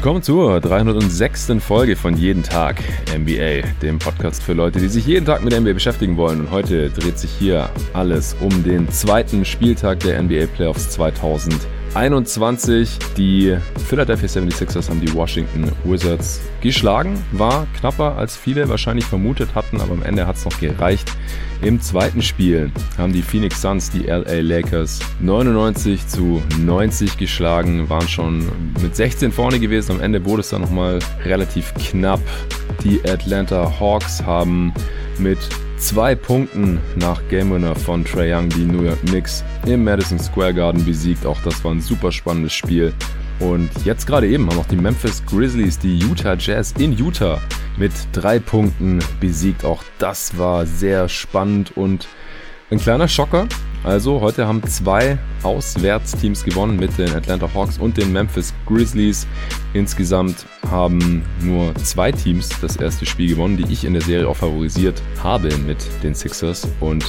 Willkommen zur 306. Folge von Jeden Tag NBA, dem Podcast für Leute, die sich jeden Tag mit NBA beschäftigen wollen. Und heute dreht sich hier alles um den zweiten Spieltag der NBA Playoffs 2021. Die Philadelphia 76ers haben die Washington Wizards geschlagen. War knapper, als viele wahrscheinlich vermutet hatten, aber am Ende hat es noch gereicht. Im zweiten Spiel haben die Phoenix Suns die LA Lakers 99 zu 90 geschlagen, waren schon mit 16 vorne gewesen. Am Ende wurde es dann nochmal relativ knapp. Die Atlanta Hawks haben mit zwei Punkten nach Game Winner von Trae Young die New York Knicks im Madison Square Garden besiegt. Auch das war ein super spannendes Spiel. Und jetzt gerade eben haben auch die Memphis Grizzlies die Utah Jazz in Utah mit drei Punkten besiegt. Auch das war sehr spannend und ein kleiner Schocker. Also heute haben zwei Auswärtsteams gewonnen mit den Atlanta Hawks und den Memphis Grizzlies. Insgesamt haben nur zwei Teams das erste Spiel gewonnen, die ich in der Serie auch favorisiert habe mit den Sixers und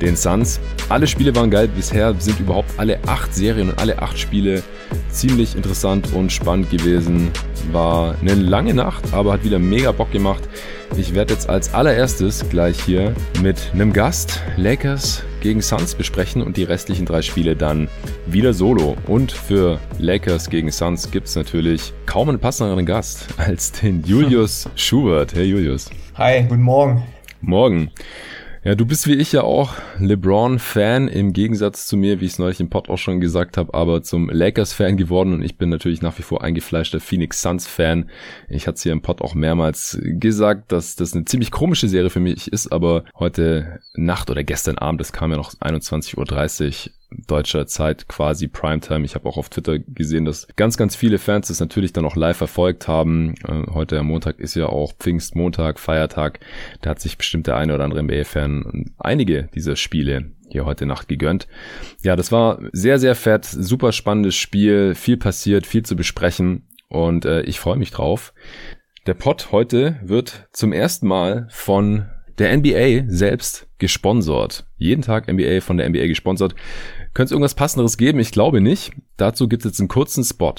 den Suns. Alle Spiele waren geil. Bisher sind überhaupt alle acht Serien und alle acht Spiele ziemlich interessant und spannend gewesen. War eine lange Nacht, aber hat wieder mega Bock gemacht. Ich werde jetzt als allererstes gleich hier mit einem Gast Lakers gegen Suns besprechen und die restlichen drei Spiele dann wieder solo. Und für Lakers gegen Suns gibt es natürlich kaum einen passenderen Gast als den Julius Schubert. Hey Julius. Hi, guten Morgen. Morgen. Ja, du bist wie ich ja auch LeBron-Fan, im Gegensatz zu mir, wie ich es neulich im Pod auch schon gesagt habe, aber zum Lakers-Fan geworden und ich bin natürlich nach wie vor eingefleischter Phoenix Suns-Fan. Ich hatte es hier im Pod auch mehrmals gesagt, dass das eine ziemlich komische Serie für mich ist, aber heute Nacht oder gestern Abend, das kam ja noch 21.30 Uhr, deutscher Zeit quasi Primetime. Ich habe auch auf Twitter gesehen, dass ganz, ganz viele Fans das natürlich dann auch live verfolgt haben. Äh, heute am Montag ist ja auch Pfingstmontag, Feiertag. Da hat sich bestimmt der eine oder andere NBA-Fan einige dieser Spiele hier heute Nacht gegönnt. Ja, das war sehr, sehr fett, super spannendes Spiel, viel passiert, viel zu besprechen und äh, ich freue mich drauf. Der Pod heute wird zum ersten Mal von der NBA selbst gesponsert. Jeden Tag NBA von der NBA gesponsert. Könnte es irgendwas Passenderes geben? Ich glaube nicht. Dazu gibt es jetzt einen kurzen Spot.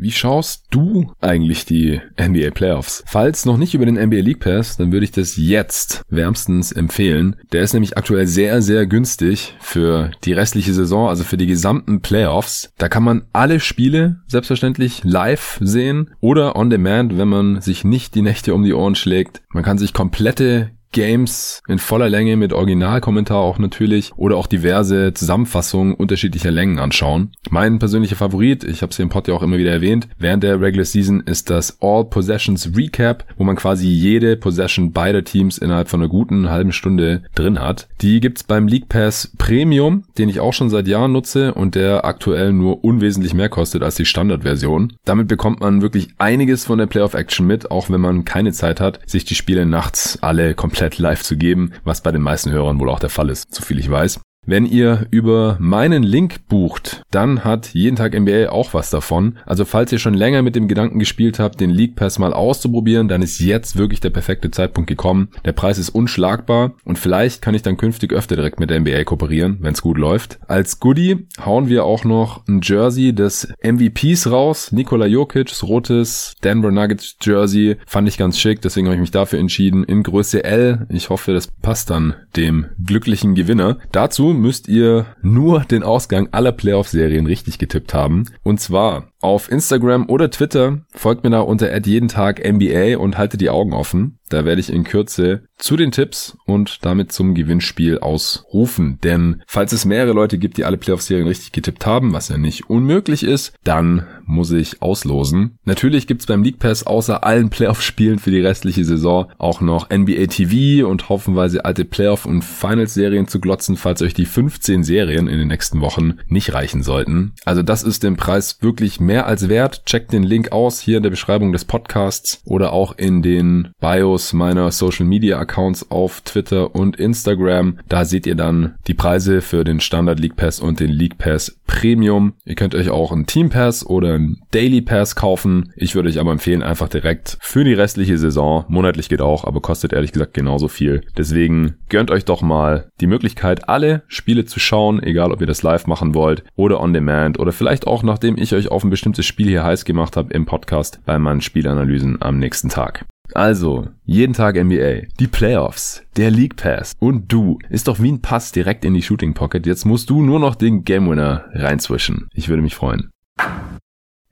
Wie schaust du eigentlich die NBA Playoffs? Falls noch nicht über den NBA League Pass, dann würde ich das jetzt wärmstens empfehlen. Der ist nämlich aktuell sehr, sehr günstig für die restliche Saison, also für die gesamten Playoffs. Da kann man alle Spiele selbstverständlich live sehen oder on demand, wenn man sich nicht die Nächte um die Ohren schlägt. Man kann sich komplette Games in voller Länge mit Originalkommentar auch natürlich oder auch diverse Zusammenfassungen unterschiedlicher Längen anschauen. Mein persönlicher Favorit, ich habe es hier im Pod ja auch immer wieder erwähnt, während der Regular Season ist das All Possessions Recap, wo man quasi jede Possession beider Teams innerhalb von einer guten halben Stunde drin hat. Die gibt's beim League Pass Premium, den ich auch schon seit Jahren nutze und der aktuell nur unwesentlich mehr kostet als die Standardversion. Damit bekommt man wirklich einiges von der Playoff Action mit, auch wenn man keine Zeit hat, sich die Spiele nachts alle komplett komplett live zu geben, was bei den meisten Hörern wohl auch der Fall ist, so viel ich weiß. Wenn ihr über meinen Link bucht, dann hat jeden Tag NBA auch was davon. Also falls ihr schon länger mit dem Gedanken gespielt habt, den League Pass mal auszuprobieren, dann ist jetzt wirklich der perfekte Zeitpunkt gekommen. Der Preis ist unschlagbar und vielleicht kann ich dann künftig öfter direkt mit der NBA kooperieren, wenn es gut läuft. Als Goodie hauen wir auch noch ein Jersey des MVPs raus. Nikola Jokic, rotes Denver Nuggets Jersey. Fand ich ganz schick, deswegen habe ich mich dafür entschieden. In Größe L. Ich hoffe, das passt dann dem glücklichen Gewinner. Dazu müsst ihr nur den Ausgang aller Playoff-Serien richtig getippt haben. Und zwar auf Instagram oder Twitter folgt mir da unter jeden Tag NBA und haltet die Augen offen. Da werde ich in Kürze zu den Tipps und damit zum Gewinnspiel ausrufen. Denn falls es mehrere Leute gibt, die alle Playoff-Serien richtig getippt haben, was ja nicht unmöglich ist, dann muss ich auslosen. Natürlich gibt's beim League Pass außer allen Playoff-Spielen für die restliche Saison auch noch NBA TV und haufenweise alte Playoff- und Finals-Serien zu glotzen, falls euch die 15 Serien in den nächsten Wochen nicht reichen sollten. Also das ist den Preis wirklich mehr als wert. Checkt den Link aus hier in der Beschreibung des Podcasts oder auch in den Bios Bios meiner Social Media Accounts auf Twitter und Instagram. Da seht ihr dann die Preise für den Standard League Pass und den League Pass Premium. Ihr könnt euch auch einen Team Pass oder einen Daily Pass kaufen. Ich würde euch aber empfehlen, einfach direkt für die restliche Saison. Monatlich geht auch, aber kostet ehrlich gesagt genauso viel. Deswegen gönnt euch doch mal die Möglichkeit, alle Spiele zu schauen, egal ob ihr das live machen wollt oder on demand oder vielleicht auch nachdem ich euch auf ein bestimmtes Spiel hier heiß gemacht habe im Podcast bei meinen Spielanalysen am nächsten Tag. Also, jeden Tag NBA, die Playoffs, der League Pass und du ist doch wie ein Pass direkt in die Shooting Pocket. Jetzt musst du nur noch den Game Winner reinzwischen. Ich würde mich freuen.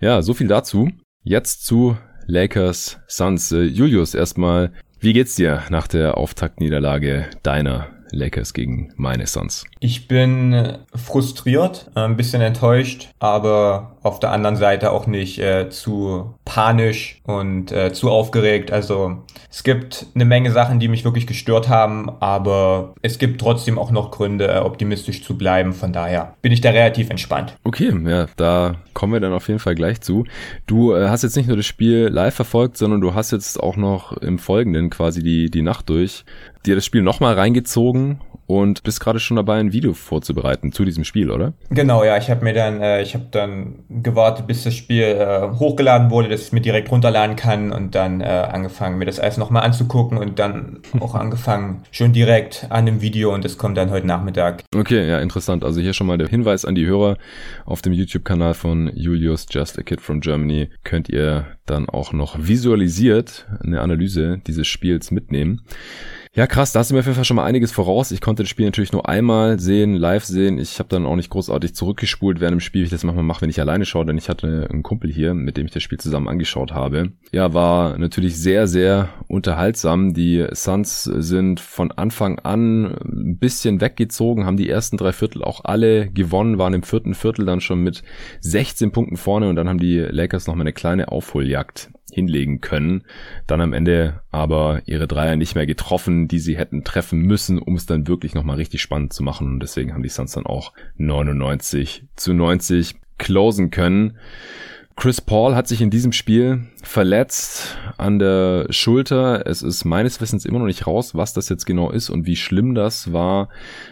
Ja, so viel dazu. Jetzt zu Lakers Suns. Äh, Julius, erstmal, wie geht's dir nach der Auftaktniederlage deiner Lakers gegen meine Suns? Ich bin frustriert, ein bisschen enttäuscht, aber auf der anderen Seite auch nicht äh, zu panisch und äh, zu aufgeregt. Also es gibt eine Menge Sachen, die mich wirklich gestört haben, aber es gibt trotzdem auch noch Gründe, äh, optimistisch zu bleiben. Von daher bin ich da relativ entspannt. Okay, ja, da kommen wir dann auf jeden Fall gleich zu. Du äh, hast jetzt nicht nur das Spiel live verfolgt, sondern du hast jetzt auch noch im Folgenden quasi die, die Nacht durch dir das Spiel nochmal reingezogen und bist gerade schon dabei, ein Video vorzubereiten zu diesem Spiel, oder? Genau, ja. Ich habe mir dann, äh, ich habe dann gewartet, bis das Spiel äh, hochgeladen wurde, dass ich es mir direkt runterladen kann und dann äh, angefangen, mir das alles nochmal anzugucken und dann auch angefangen, schon direkt an dem Video und das kommt dann heute Nachmittag. Okay, ja, interessant. Also hier schon mal der Hinweis an die Hörer auf dem YouTube-Kanal von Julius Just a Kid from Germany könnt ihr dann auch noch visualisiert eine Analyse dieses Spiels mitnehmen. Ja, krass, da hast du mir auf jeden Fall schon mal einiges voraus. Ich konnte das Spiel natürlich nur einmal sehen, live sehen. Ich habe dann auch nicht großartig zurückgespult während dem Spiel, wie ich das manchmal mache, wenn ich alleine schaue, denn ich hatte einen Kumpel hier, mit dem ich das Spiel zusammen angeschaut habe. Ja, war natürlich sehr, sehr unterhaltsam. Die Suns sind von Anfang an ein bisschen weggezogen, haben die ersten drei Viertel auch alle gewonnen, waren im vierten Viertel dann schon mit 16 Punkten vorne und dann haben die Lakers noch mal eine kleine Aufholjagd hinlegen können. Dann am Ende aber ihre Dreier nicht mehr getroffen, die sie hätten treffen müssen, um es dann wirklich nochmal richtig spannend zu machen. Und deswegen haben die Suns dann auch 99 zu 90 closen können. Chris Paul hat sich in diesem Spiel verletzt an der Schulter. Es ist meines Wissens immer noch nicht raus, was das jetzt genau ist und wie schlimm das war.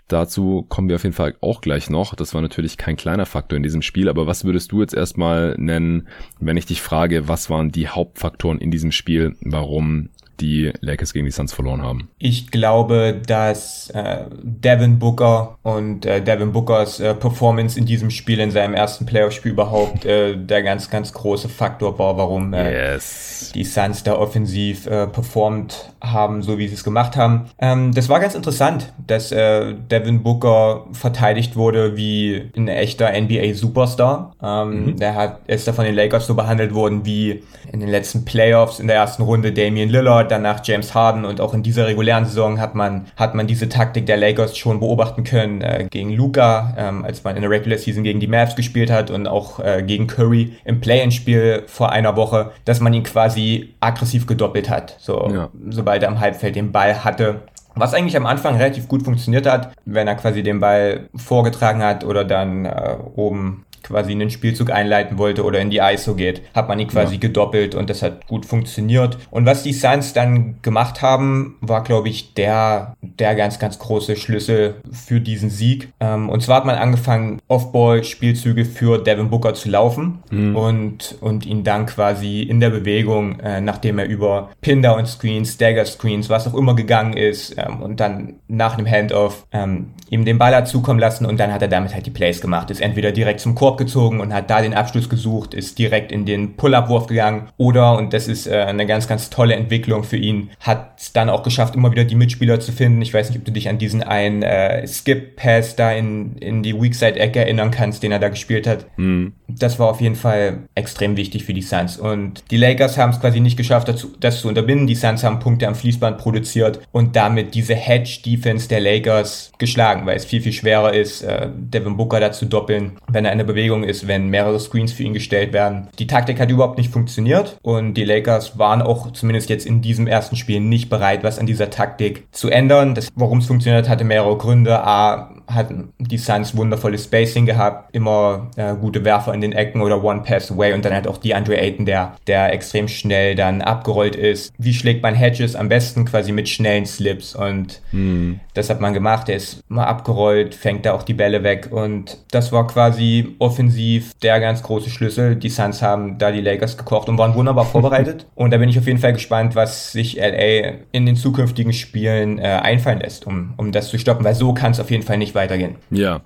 Dazu kommen wir auf jeden Fall auch gleich noch. Das war natürlich kein kleiner Faktor in diesem Spiel, aber was würdest du jetzt erstmal nennen, wenn ich dich frage, was waren die Hauptfaktoren in diesem Spiel, warum die Lakers gegen die Suns verloren haben? Ich glaube, dass äh, Devin Booker und äh, Devin Bookers äh, Performance in diesem Spiel, in seinem ersten Playoff-Spiel überhaupt, äh, der ganz, ganz große Faktor war, warum äh, yes. die Suns da offensiv äh, performt haben, so wie sie es gemacht haben. Ähm, das war ganz interessant, dass äh, Devin Booker verteidigt wurde wie ein echter NBA-Superstar. Ähm, mhm. Der hat, ist da von den Lakers so behandelt worden wie in den letzten Playoffs in der ersten Runde Damian Lillard danach James Harden und auch in dieser regulären Saison hat man, hat man diese Taktik der Lakers schon beobachten können äh, gegen Luca, ähm, als man in der Regular Season gegen die Mavs gespielt hat und auch äh, gegen Curry im Play-in-Spiel vor einer Woche, dass man ihn quasi aggressiv gedoppelt hat, so, ja. sobald er am Halbfeld den Ball hatte. Was eigentlich am Anfang relativ gut funktioniert hat, wenn er quasi den Ball vorgetragen hat oder dann äh, oben quasi einen Spielzug einleiten wollte oder in die ISO geht, hat man ihn quasi ja. gedoppelt und das hat gut funktioniert. Und was die Suns dann gemacht haben, war, glaube ich, der, der ganz, ganz große Schlüssel für diesen Sieg. Ähm, und zwar hat man angefangen, Off-Ball-Spielzüge für Devin Booker zu laufen mhm. und, und ihn dann quasi in der Bewegung, äh, nachdem er über Pin-Down-Screens, Dagger-Screens, was auch immer gegangen ist ähm, und dann nach einem Handoff ähm, ihm den Ball hat zukommen lassen und dann hat er damit halt die Plays gemacht. Ist entweder direkt zum Korb gezogen und hat da den Abschluss gesucht, ist direkt in den Pull-Up-Wurf gegangen oder, und das ist äh, eine ganz, ganz tolle Entwicklung für ihn, hat es dann auch geschafft, immer wieder die Mitspieler zu finden. Ich weiß nicht, ob du dich an diesen einen äh, Skip-Pass da in, in die Weakside-Ecke erinnern kannst, den er da gespielt hat. Mhm. Das war auf jeden Fall extrem wichtig für die Suns. Und die Lakers haben es quasi nicht geschafft, dazu, das zu unterbinden. Die Suns haben Punkte am Fließband produziert und damit diese Hedge-Defense der Lakers geschlagen, weil es viel, viel schwerer ist, äh, Devin Booker da zu doppeln, wenn er eine Bewegung ist, wenn mehrere Screens für ihn gestellt werden. Die Taktik hat überhaupt nicht funktioniert und die Lakers waren auch zumindest jetzt in diesem ersten Spiel nicht bereit, was an dieser Taktik zu ändern. Warum es funktioniert, hatte mehrere Gründe. A, hatten die Suns wundervolles Spacing gehabt, immer äh, gute Werfer in den Ecken oder One Pass Away und dann halt auch die Andre Ayton, der, der extrem schnell dann abgerollt ist. Wie schlägt man Hedges am besten quasi mit schnellen Slips und mhm. das hat man gemacht. Er ist mal abgerollt, fängt da auch die Bälle weg und das war quasi offensiv der ganz große Schlüssel. Die Suns haben da die Lakers gekocht und waren wunderbar vorbereitet und da bin ich auf jeden Fall gespannt, was sich LA in den zukünftigen Spielen äh, einfallen lässt, um, um das zu stoppen, weil so kann es auf jeden Fall nicht weitergehen. Ja,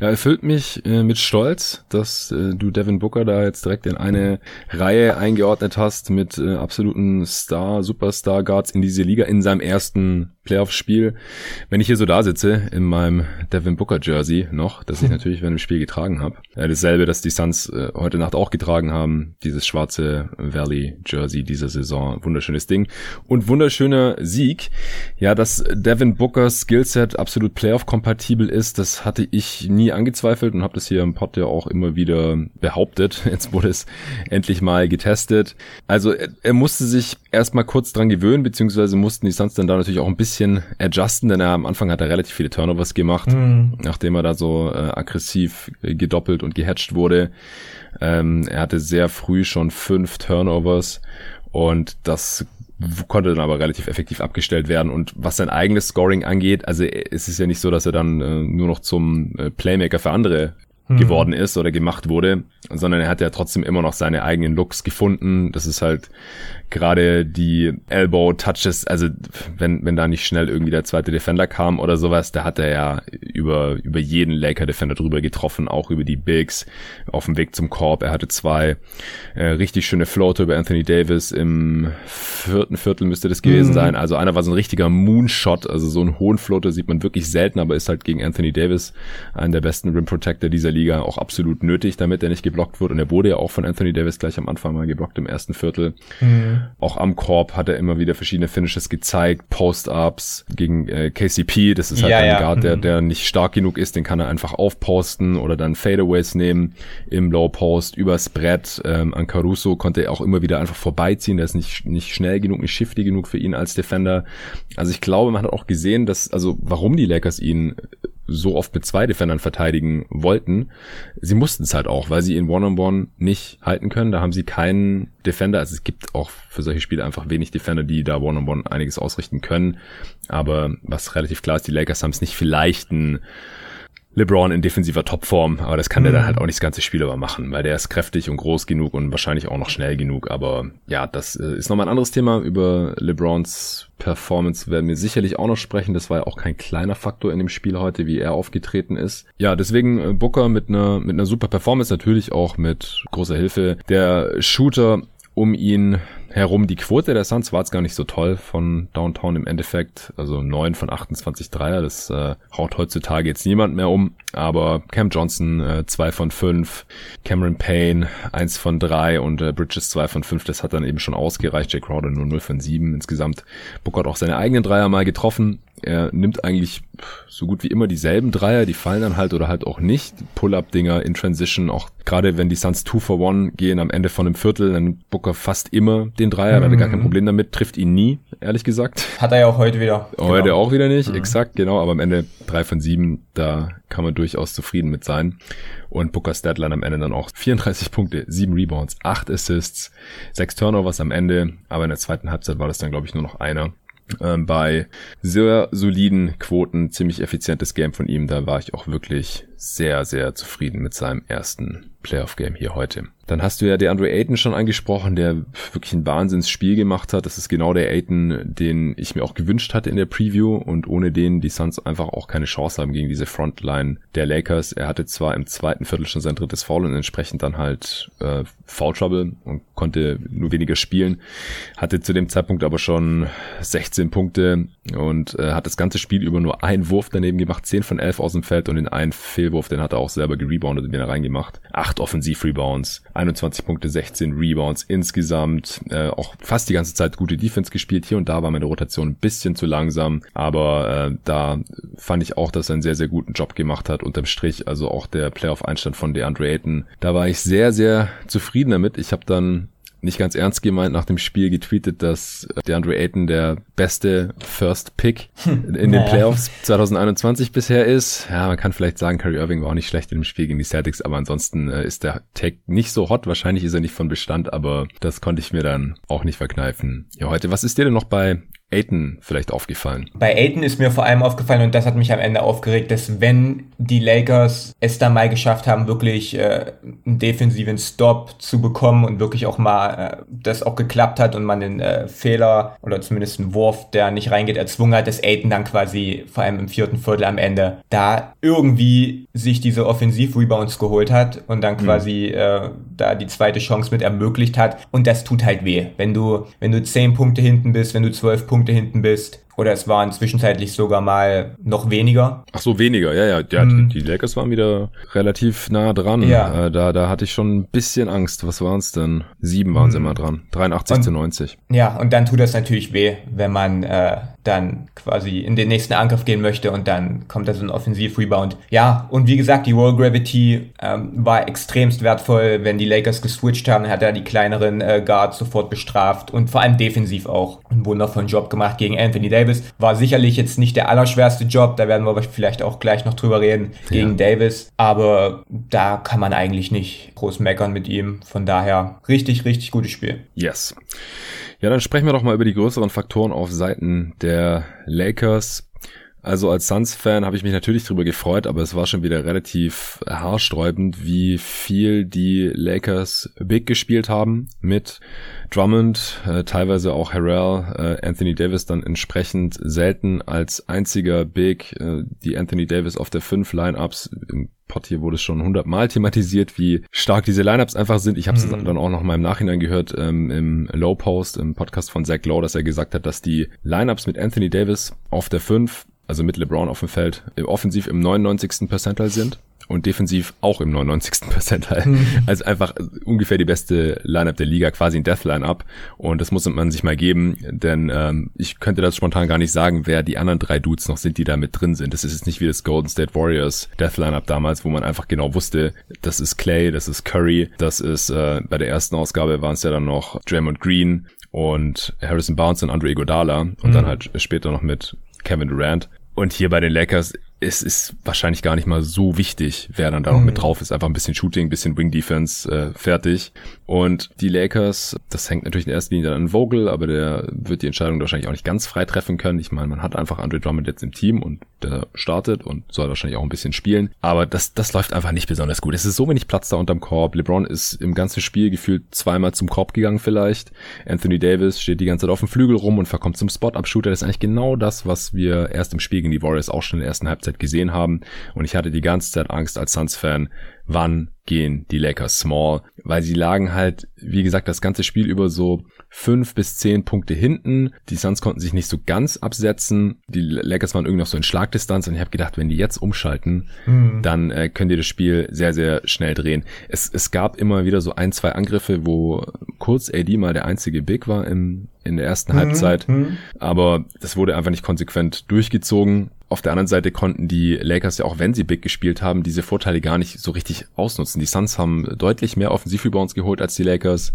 ja erfüllt mich äh, mit Stolz, dass äh, du Devin Booker da jetzt direkt in eine Reihe eingeordnet hast mit äh, absoluten Star, Superstar Guards in diese Liga in seinem ersten Playoff-Spiel. Wenn ich hier so da sitze in meinem Devin Booker Jersey noch, das ich natürlich während dem Spiel getragen habe, äh, dasselbe, das die Suns äh, heute Nacht auch getragen haben, dieses schwarze Valley Jersey dieser Saison, wunderschönes Ding und wunderschöner Sieg. Ja, dass Devin Bookers Skillset absolut Playoff-kompatibel ist, das hatte ich nie angezweifelt und habe das hier im Pod ja auch immer wieder behauptet. Jetzt wurde es endlich mal getestet. Also er, er musste sich erstmal kurz dran gewöhnen, beziehungsweise mussten die Suns dann da natürlich auch ein bisschen adjusten, denn er am Anfang hat er relativ viele Turnovers gemacht, mhm. nachdem er da so äh, aggressiv gedoppelt und gehatcht wurde. Ähm, er hatte sehr früh schon fünf Turnovers und das konnte dann aber relativ effektiv abgestellt werden. Und was sein eigenes Scoring angeht, also es ist ja nicht so, dass er dann äh, nur noch zum äh, Playmaker für andere hm. geworden ist oder gemacht wurde, sondern er hat ja trotzdem immer noch seine eigenen Looks gefunden. Das ist halt gerade die Elbow Touches, also wenn, wenn da nicht schnell irgendwie der zweite Defender kam oder sowas, da hat er ja über, über jeden Laker Defender drüber getroffen, auch über die Bigs auf dem Weg zum Korb. Er hatte zwei äh, richtig schöne Floater über Anthony Davis im vierten Viertel müsste das gewesen mhm. sein. Also einer war so ein richtiger Moonshot, also so einen hohen Floater sieht man wirklich selten, aber ist halt gegen Anthony Davis einen der besten Rim Protector dieser Liga auch absolut nötig, damit er nicht geblockt wird. Und er wurde ja auch von Anthony Davis gleich am Anfang mal geblockt im ersten Viertel. Mhm. Auch am Korb hat er immer wieder verschiedene Finishes gezeigt, Post-Ups gegen äh, KCP, das ist halt ja, ein ja. Guard, der, mhm. der nicht stark genug ist, den kann er einfach aufposten oder dann Fadeaways nehmen im Low Post, übers Brett. Ähm, an Caruso konnte er auch immer wieder einfach vorbeiziehen, der ist nicht, nicht schnell genug, nicht shifty genug für ihn als Defender. Also ich glaube, man hat auch gesehen, dass, also warum die Lakers ihn so oft mit zwei Defendern verteidigen wollten. Sie mussten es halt auch, weil sie ihn One-on-One -on -one nicht halten können. Da haben sie keinen Defender. Also es gibt auch für solche Spiele einfach wenig Defender, die da One-on-One -on -one einiges ausrichten können. Aber was relativ klar ist, die Lakers haben es nicht vielleicht ein LeBron in defensiver Topform, aber das kann mhm. der dann mhm. halt auch nicht das ganze Spiel über machen, weil der ist kräftig und groß genug und wahrscheinlich auch noch schnell genug. Aber ja, das äh, ist nochmal ein anderes Thema. Über LeBrons Performance werden wir sicherlich auch noch sprechen. Das war ja auch kein kleiner Faktor in dem Spiel heute, wie er aufgetreten ist. Ja, deswegen äh, Booker mit einer mit einer super Performance, natürlich auch mit großer Hilfe. Der Shooter um ihn herum. Die Quote der Suns war jetzt gar nicht so toll von Downtown im Endeffekt. Also 9 von 28 Dreier, das äh, haut heutzutage jetzt niemand mehr um. Aber Cam Johnson äh, 2 von 5, Cameron Payne 1 von 3 und äh, Bridges 2 von 5. Das hat dann eben schon ausgereicht. Jake Crowder nur 0 von 7 insgesamt. Book hat auch seine eigenen Dreier mal getroffen. Er nimmt eigentlich so gut wie immer dieselben Dreier, die fallen dann halt oder halt auch nicht. Pull-up-Dinger in Transition, auch gerade wenn die Suns 2 for 1 gehen am Ende von einem Viertel, dann Booker fast immer den Dreier, mhm. hat er gar kein mhm. Problem damit, trifft ihn nie, ehrlich gesagt. Hat er ja auch heute wieder. Heute genau. auch wieder nicht, mhm. exakt, genau, aber am Ende 3 von 7, da kann man durchaus zufrieden mit sein. Und Booker's Deadline am Ende dann auch 34 Punkte, 7 Rebounds, 8 Assists, 6 Turnovers am Ende, aber in der zweiten Halbzeit war das dann, glaube ich, nur noch einer ähm, bei sehr soliden Quoten, ziemlich effizientes Game von ihm. Da war ich auch wirklich sehr, sehr zufrieden mit seinem ersten Playoff-Game hier heute. Dann hast du ja der Andre Ayton schon angesprochen, der wirklich ein Wahnsinnsspiel gemacht hat. Das ist genau der Ayton, den ich mir auch gewünscht hatte in der Preview und ohne den die Suns einfach auch keine Chance haben gegen diese Frontline der Lakers. Er hatte zwar im zweiten Viertel schon sein drittes Foul und entsprechend dann halt äh, Foul Trouble und konnte nur weniger spielen, hatte zu dem Zeitpunkt aber schon 16 Punkte und äh, hat das ganze Spiel über nur einen Wurf daneben gemacht, 10 von 11 aus dem Feld und den einen Fehlwurf, den hat er auch selber gereboundet und den er reingemacht. Acht Offensiv-Rebounds, 21 Punkte, 16 Rebounds insgesamt. Äh, auch fast die ganze Zeit gute Defense gespielt. Hier und da war meine Rotation ein bisschen zu langsam, aber äh, da fand ich auch, dass er einen sehr, sehr guten Job gemacht hat unterm Strich. Also auch der Playoff-Einstand von DeAndre Ayton. Da war ich sehr, sehr zufrieden damit. Ich habe dann nicht ganz ernst gemeint nach dem Spiel getweetet, dass der Andre Ayton der beste First Pick hm. in den Playoffs 2021 bisher ist. Ja, man kann vielleicht sagen, Kyrie Irving war auch nicht schlecht in dem Spiel gegen die Celtics, aber ansonsten äh, ist der Tag nicht so hot. Wahrscheinlich ist er nicht von Bestand, aber das konnte ich mir dann auch nicht verkneifen. Ja, heute, was ist dir denn noch bei Aiton vielleicht aufgefallen? Bei Aiton ist mir vor allem aufgefallen, und das hat mich am Ende aufgeregt, dass wenn die Lakers es da mal geschafft haben, wirklich äh, einen defensiven Stop zu bekommen und wirklich auch mal äh, das auch geklappt hat und man den äh, Fehler oder zumindest einen Wurf, der nicht reingeht, erzwungen hat, dass Aiton dann quasi vor allem im vierten Viertel am Ende da irgendwie sich diese Offensiv-Rebounds geholt hat und dann mhm. quasi mhm. äh, da die zweite Chance mit ermöglicht hat. Und das tut halt weh. Wenn du, wenn du zehn Punkte hinten bist, wenn du zwölf Punkte Punkte hinten bist. Oder es waren zwischenzeitlich sogar mal noch weniger. Ach so, weniger, ja, ja. ja hm. die, die Lakers waren wieder relativ nah dran. Ja. Äh, da, da hatte ich schon ein bisschen Angst. Was waren es denn? Sieben waren hm. sie immer dran. 83 und, zu 90. Ja, und dann tut das natürlich weh, wenn man äh, dann quasi in den nächsten Angriff gehen möchte und dann kommt da so ein Offensiv-Rebound. Ja, und wie gesagt, die Roll Gravity ähm, war extremst wertvoll, wenn die Lakers geswitcht haben, hat er die kleineren äh, Guards sofort bestraft und vor allem defensiv auch einen wundervollen Job gemacht gegen Anthony Davis. War sicherlich jetzt nicht der allerschwerste Job, da werden wir vielleicht auch gleich noch drüber reden, gegen ja. Davis, aber da kann man eigentlich nicht groß meckern mit ihm. Von daher richtig, richtig gutes Spiel. Yes. Ja, dann sprechen wir doch mal über die größeren Faktoren auf Seiten der Lakers. Also als Suns-Fan habe ich mich natürlich darüber gefreut, aber es war schon wieder relativ haarsträubend, wie viel die Lakers Big gespielt haben mit Drummond, äh, teilweise auch Harrell, äh, Anthony Davis dann entsprechend selten als einziger Big, äh, die Anthony Davis auf der 5 Lineups im Pod hier wurde es schon hundertmal thematisiert, wie stark diese Lineups einfach sind. Ich habe es mhm. dann auch noch mal im Nachhinein gehört ähm, im Low Post, im Podcast von Zach Lowe, dass er gesagt hat, dass die Lineups mit Anthony Davis auf der 5 also mit LeBron auf dem Feld, offensiv im 99. Percentile sind und defensiv auch im 99. Percentile. Mhm. Also einfach ungefähr die beste Lineup der Liga, quasi ein Death Lineup. Und das muss man sich mal geben, denn ähm, ich könnte das spontan gar nicht sagen, wer die anderen drei Dudes noch sind, die da mit drin sind. Das ist jetzt nicht wie das Golden State Warriors Death Lineup damals, wo man einfach genau wusste, das ist Clay, das ist Curry, das ist äh, bei der ersten Ausgabe waren es ja dann noch Draymond Green und Harrison Barnes und Andre Iguodala und mhm. dann halt später noch mit Kevin Durant. Und hier bei den Lakers es ist wahrscheinlich gar nicht mal so wichtig, wer dann da noch mhm. mit drauf ist. Einfach ein bisschen Shooting, ein bisschen Wing Defense, äh, fertig. Und die Lakers, das hängt natürlich in erster Linie an Vogel, aber der wird die Entscheidung wahrscheinlich auch nicht ganz frei treffen können. Ich meine, man hat einfach Andre Drummond jetzt im Team und der startet und soll wahrscheinlich auch ein bisschen spielen. Aber das, das läuft einfach nicht besonders gut. Es ist so wenig Platz da unterm Korb. LeBron ist im ganzen Spiel gefühlt zweimal zum Korb gegangen vielleicht. Anthony Davis steht die ganze Zeit auf dem Flügel rum und verkommt zum Spot-Up-Shooter. Das ist eigentlich genau das, was wir erst im Spiel gegen die Warriors auch schon in der ersten Halbzeit gesehen haben. Und ich hatte die ganze Zeit Angst als Suns-Fan, wann gehen die Lakers small, weil sie lagen halt, wie gesagt, das ganze Spiel über so fünf bis zehn Punkte hinten. Die Suns konnten sich nicht so ganz absetzen. Die Lakers waren irgendwie noch so in Schlagdistanz und ich habe gedacht, wenn die jetzt umschalten, mhm. dann äh, können die das Spiel sehr, sehr schnell drehen. Es, es gab immer wieder so ein, zwei Angriffe, wo kurz AD mal der einzige Big war im, in der ersten mhm. Halbzeit, mhm. aber das wurde einfach nicht konsequent durchgezogen. Auf der anderen Seite konnten die Lakers ja auch, wenn sie Big gespielt haben, diese Vorteile gar nicht so richtig ausnutzen. Die Suns haben deutlich mehr Offensivrebounds geholt als die Lakers.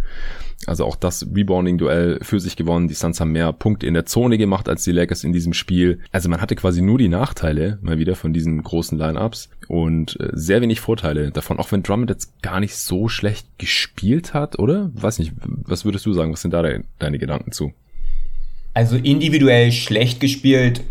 Also auch das Rebounding-Duell für sich gewonnen. Die Suns haben mehr Punkte in der Zone gemacht als die Lakers in diesem Spiel. Also man hatte quasi nur die Nachteile mal wieder von diesen großen Lineups und äh, sehr wenig Vorteile davon. Auch wenn Drummond jetzt gar nicht so schlecht gespielt hat, oder? Weiß nicht, was würdest du sagen? Was sind da deine Gedanken zu? Also individuell schlecht gespielt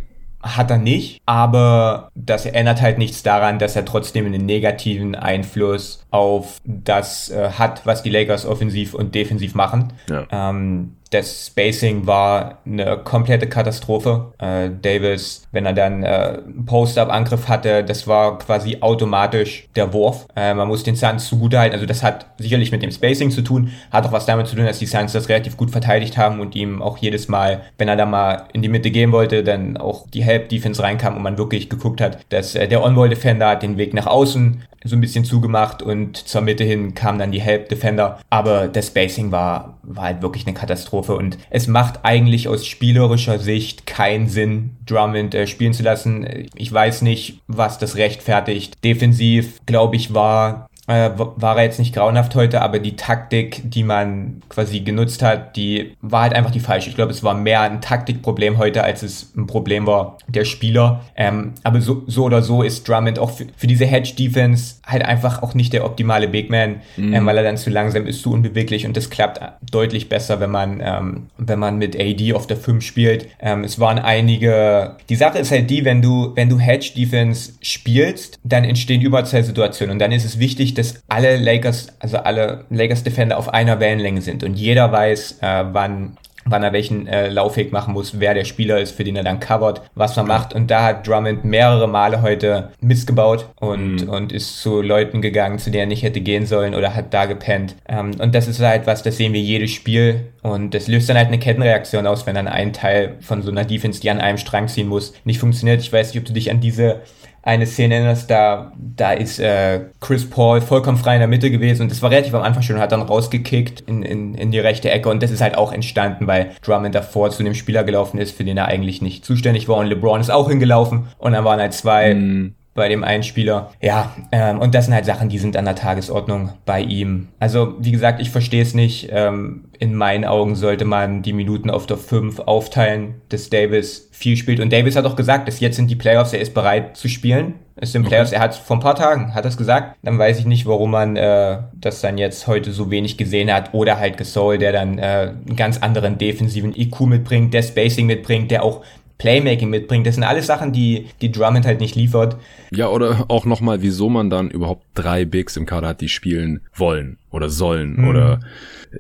hat er nicht, aber das ändert halt nichts daran, dass er trotzdem einen negativen Einfluss auf das äh, hat, was die Lakers offensiv und defensiv machen. Ja. Ähm, das Spacing war eine komplette Katastrophe. Äh, Davis, wenn er dann äh, Post-Up-Angriff hatte, das war quasi automatisch der Wurf. Äh, man muss den Suns zugutehalten. Also das hat sicherlich mit dem Spacing zu tun, hat auch was damit zu tun, dass die Suns das relativ gut verteidigt haben und ihm auch jedes Mal, wenn er da mal in die Mitte gehen wollte, dann auch die Help-Defense reinkam und man wirklich geguckt hat, dass äh, der On-Ball-Defender den Weg nach außen so ein bisschen zugemacht und zur Mitte hin kam dann die Help Defender. Aber das Spacing war, war halt wirklich eine Katastrophe und es macht eigentlich aus spielerischer Sicht keinen Sinn, Drummond äh, spielen zu lassen. Ich weiß nicht, was das rechtfertigt. Defensiv, glaube ich, war war er jetzt nicht grauenhaft heute, aber die Taktik, die man quasi genutzt hat, die war halt einfach die falsche. Ich glaube, es war mehr ein Taktikproblem heute, als es ein Problem war der Spieler. Ähm, aber so, so oder so ist Drummond auch für, für diese Hedge-Defense halt einfach auch nicht der optimale Big Man, mhm. ähm, weil er dann zu langsam ist, zu unbeweglich und das klappt deutlich besser, wenn man, ähm, wenn man mit AD auf der 5 spielt. Ähm, es waren einige, die Sache ist halt die, wenn du, wenn du Hedge-Defense spielst, dann entstehen Überzahlsituationen und dann ist es wichtig, dass alle Lakers, also alle Lakers-Defender auf einer Wellenlänge sind und jeder weiß, äh, wann wann er welchen äh, Laufweg machen muss, wer der Spieler ist, für den er dann covert, was man macht. Und da hat Drummond mehrere Male heute missgebaut und, mhm. und ist zu Leuten gegangen, zu denen er nicht hätte gehen sollen oder hat da gepennt. Ähm, und das ist halt was, das sehen wir jedes Spiel. Und das löst dann halt eine Kettenreaktion aus, wenn dann ein Teil von so einer Defense, die an einem Strang ziehen muss, nicht funktioniert. Ich weiß nicht, ob du dich an diese eine Szene erinnerst, da, da ist äh, Chris Paul vollkommen frei in der Mitte gewesen und das war relativ am Anfang schon und hat dann rausgekickt in, in, in die rechte Ecke und das ist halt auch entstanden, weil Drummond davor zu dem Spieler gelaufen ist, für den er eigentlich nicht zuständig war und LeBron ist auch hingelaufen und dann waren halt zwei mm bei dem einen Spieler. Ja, ähm, und das sind halt Sachen, die sind an der Tagesordnung bei ihm. Also, wie gesagt, ich verstehe es nicht. Ähm, in meinen Augen sollte man die Minuten auf der 5 aufteilen, dass Davis viel spielt. Und Davis hat auch gesagt, dass jetzt sind die Playoffs, er ist bereit zu spielen. Es sind Playoffs, er hat vor ein paar Tagen, hat das gesagt. Dann weiß ich nicht, warum man äh, das dann jetzt heute so wenig gesehen hat. Oder halt Gasol, der dann äh, einen ganz anderen defensiven IQ mitbringt, der Spacing mitbringt, der auch Playmaking mitbringt. Das sind alles Sachen, die die Drummond halt nicht liefert. Ja, oder auch nochmal, wieso man dann überhaupt drei Bigs im Kader hat, die spielen wollen oder sollen mhm. oder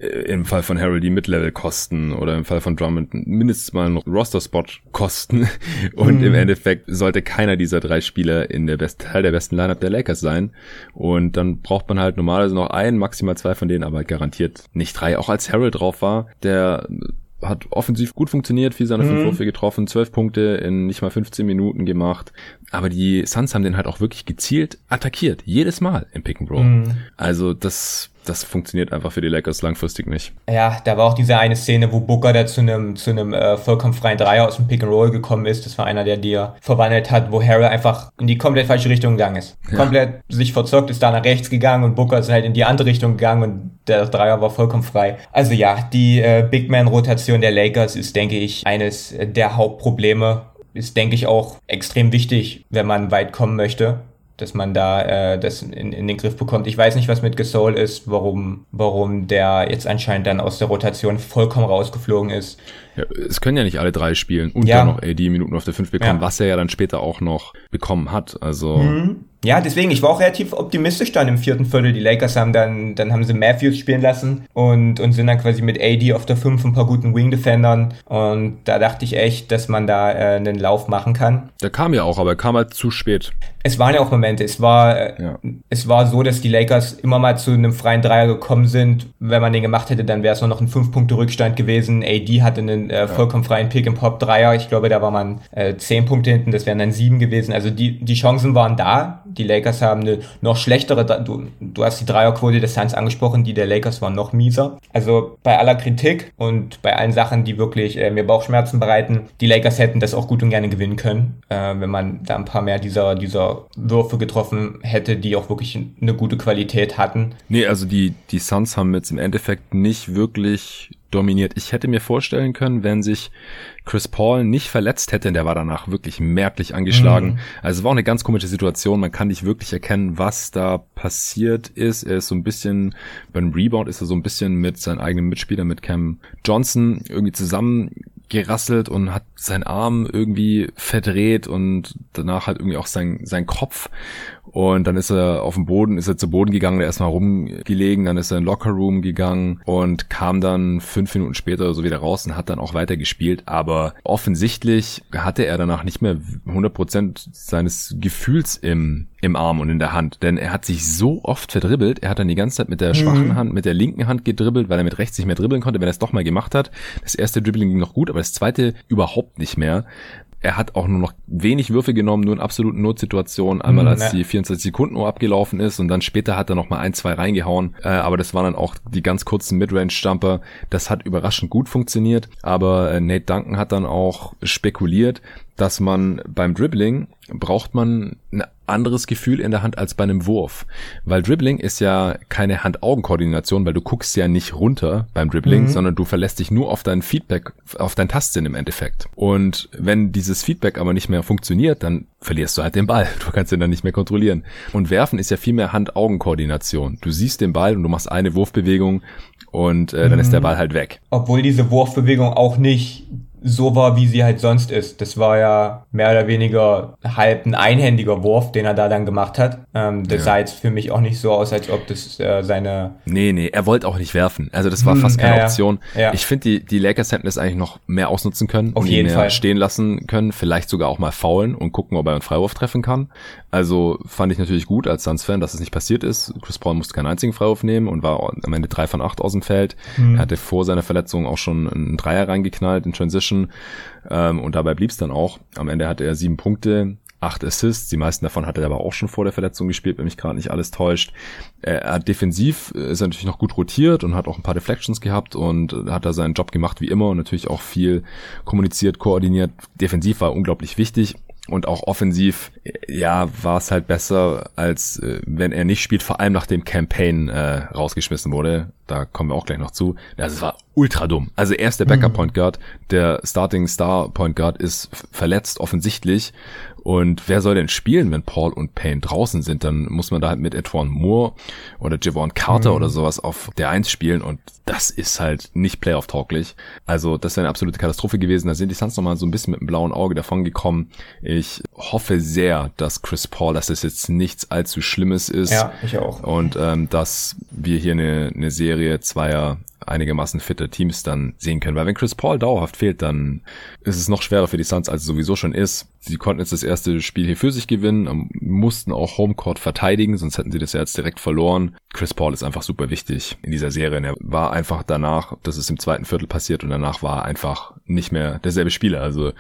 äh, im Fall von Harold die Mid-Level kosten oder im Fall von Drummond mindestens mal einen Roster-Spot kosten und mhm. im Endeffekt sollte keiner dieser drei Spieler in der best Teil der besten Lineup der Lakers sein und dann braucht man halt normalerweise noch einen, maximal zwei von denen, aber garantiert nicht drei. Auch als Harold drauf war, der hat offensiv gut funktioniert, viel seine mhm. fünf Würfe getroffen, zwölf Punkte in nicht mal 15 Minuten gemacht. Aber die Suns haben den halt auch wirklich gezielt attackiert. Jedes Mal im Pick and Roll. Mhm. Also das das funktioniert einfach für die Lakers langfristig nicht. Ja, da war auch diese eine Szene, wo Booker da zu einem zu einem äh, vollkommen freien Dreier aus dem Pick and Roll gekommen ist. Das war einer, der dir verwandelt hat, wo Harrell einfach in die komplett falsche Richtung gegangen ist. Ja. Komplett sich verzockt, ist da nach rechts gegangen und Booker ist halt in die andere Richtung gegangen und der Dreier war vollkommen frei. Also ja, die äh, Big Man Rotation der Lakers ist, denke ich, eines der Hauptprobleme. Ist, denke ich, auch extrem wichtig, wenn man weit kommen möchte dass man da äh, das in, in den Griff bekommt. Ich weiß nicht, was mit Gasol ist, warum, warum der jetzt anscheinend dann aus der Rotation vollkommen rausgeflogen ist. Ja, es können ja nicht alle drei spielen und ja. dann noch AD Minuten auf der 5 bekommen, ja. was er ja dann später auch noch bekommen hat. Also. Mhm. Ja, deswegen, ich war auch relativ optimistisch dann im vierten Viertel. Die Lakers haben dann, dann haben sie Matthews spielen lassen und, und sind dann quasi mit AD auf der 5 ein paar guten Wing-Defendern. Und da dachte ich echt, dass man da äh, einen Lauf machen kann. Der kam ja auch, aber er kam halt zu spät. Es waren ja auch Momente. Es war, äh, ja. es war so, dass die Lakers immer mal zu einem freien Dreier gekommen sind. Wenn man den gemacht hätte, dann wäre es nur noch ein 5-Punkte-Rückstand gewesen. AD hatte einen äh, vollkommen freien Pick-and-Pop-Dreier. Ich glaube, da war man äh, 10 Punkte hinten. Das wären dann 7 gewesen. Also die, die Chancen waren da die Lakers haben eine noch schlechtere, du, du hast die Dreierquote des Suns angesprochen, die der Lakers waren noch mieser. Also bei aller Kritik und bei allen Sachen, die wirklich äh, mir Bauchschmerzen bereiten, die Lakers hätten das auch gut und gerne gewinnen können, äh, wenn man da ein paar mehr dieser, dieser Würfe getroffen hätte, die auch wirklich eine gute Qualität hatten. Nee, also die, die Suns haben jetzt im Endeffekt nicht wirklich dominiert. Ich hätte mir vorstellen können, wenn sich Chris Paul nicht verletzt hätte, der war danach wirklich merklich angeschlagen. Mhm. Also es war auch eine ganz komische Situation. Man kann nicht wirklich erkennen, was da passiert ist. Er ist so ein bisschen, beim Rebound ist er so ein bisschen mit seinen eigenen Mitspieler, mit Cam Johnson irgendwie zusammen gerasselt und hat seinen Arm irgendwie verdreht und danach halt irgendwie auch sein, sein Kopf. Und dann ist er auf dem Boden, ist er zu Boden gegangen, der erstmal rumgelegen, dann ist er in den Lockerroom gegangen und kam dann fünf Minuten später so wieder raus und hat dann auch weiter gespielt. Aber offensichtlich hatte er danach nicht mehr 100% seines Gefühls im, im Arm und in der Hand. Denn er hat sich so oft verdribbelt, er hat dann die ganze Zeit mit der schwachen mhm. Hand, mit der linken Hand gedribbelt, weil er mit rechts nicht mehr dribbeln konnte, wenn er es doch mal gemacht hat. Das erste Dribbling ging noch gut, aber das zweite überhaupt nicht mehr. Er hat auch nur noch wenig Würfe genommen, nur in absoluten Notsituationen. Einmal als die 24 Sekunden Uhr abgelaufen ist und dann später hat er noch mal ein, zwei reingehauen. Äh, aber das waren dann auch die ganz kurzen Midrange-Stumper. Das hat überraschend gut funktioniert. Aber äh, Nate Duncan hat dann auch spekuliert, dass man beim Dribbling braucht man eine anderes Gefühl in der Hand als bei einem Wurf. Weil Dribbling ist ja keine Hand-Augen-Koordination, weil du guckst ja nicht runter beim Dribbling, mhm. sondern du verlässt dich nur auf dein Feedback, auf dein Tastsinn im Endeffekt. Und wenn dieses Feedback aber nicht mehr funktioniert, dann verlierst du halt den Ball. Du kannst ihn dann nicht mehr kontrollieren. Und werfen ist ja viel mehr Hand-Augen-Koordination. Du siehst den Ball und du machst eine Wurfbewegung und äh, dann mhm. ist der mhm. Ball halt weg. Obwohl diese Wurfbewegung auch nicht so war, wie sie halt sonst ist. Das war ja mehr oder weniger halb ein einhändiger Wurf, den er da dann gemacht hat. Ähm, das ja. sah jetzt für mich auch nicht so aus, als ob das äh, seine... Nee, nee, er wollte auch nicht werfen. Also das war hm, fast keine ja, Option. Ja. Ich finde, die, die Lakers hätten das eigentlich noch mehr ausnutzen können. Auf jeden Fall. stehen lassen können, vielleicht sogar auch mal faulen und gucken, ob er einen Freiwurf treffen kann. Also fand ich natürlich gut als Suns-Fan, dass es nicht passiert ist. Chris Paul musste keinen einzigen Freiwurf nehmen und war am Ende drei von acht aus dem Feld. Hm. Er hatte vor seiner Verletzung auch schon einen Dreier reingeknallt in Transition ähm, und dabei blieb es dann auch. Am Ende hatte er sieben Punkte, acht Assists, die meisten davon hat er aber auch schon vor der Verletzung gespielt, wenn mich gerade nicht alles täuscht. Er hat defensiv äh, ist er natürlich noch gut rotiert und hat auch ein paar Deflections gehabt und hat da seinen Job gemacht wie immer und natürlich auch viel kommuniziert, koordiniert. Defensiv war unglaublich wichtig und auch offensiv, ja, war es halt besser, als äh, wenn er nicht spielt, vor allem nachdem Campaign äh, rausgeschmissen wurde. Da kommen wir auch gleich noch zu. Das war ultra dumm. Also er ist der Backup Point Guard, der Starting Star Point Guard ist verletzt offensichtlich und wer soll denn spielen, wenn Paul und Payne draußen sind? Dann muss man da halt mit Edwin Moore oder Javon Carter mhm. oder sowas auf der Eins spielen und das ist halt nicht Playoff-tauglich. Also das wäre eine absolute Katastrophe gewesen. Da sind die Suns nochmal so ein bisschen mit einem blauen Auge davon gekommen. Ich hoffe sehr, dass Chris Paul, dass das jetzt nichts allzu Schlimmes ist. Ja, ich auch. Und ähm, dass wir hier eine, eine Serie zweier einigermaßen fitte Teams dann sehen können. Weil wenn Chris Paul dauerhaft fehlt, dann ist es noch schwerer für die Suns, als es sowieso schon ist. Sie konnten jetzt das erste Spiel hier für sich gewinnen, ähm, mussten auch Homecourt verteidigen, sonst hätten sie das ja jetzt direkt verloren. Chris Paul ist einfach super wichtig in dieser Serie. Und er war einfach danach, das ist im zweiten Viertel passiert und danach war er einfach nicht mehr derselbe Spieler. Also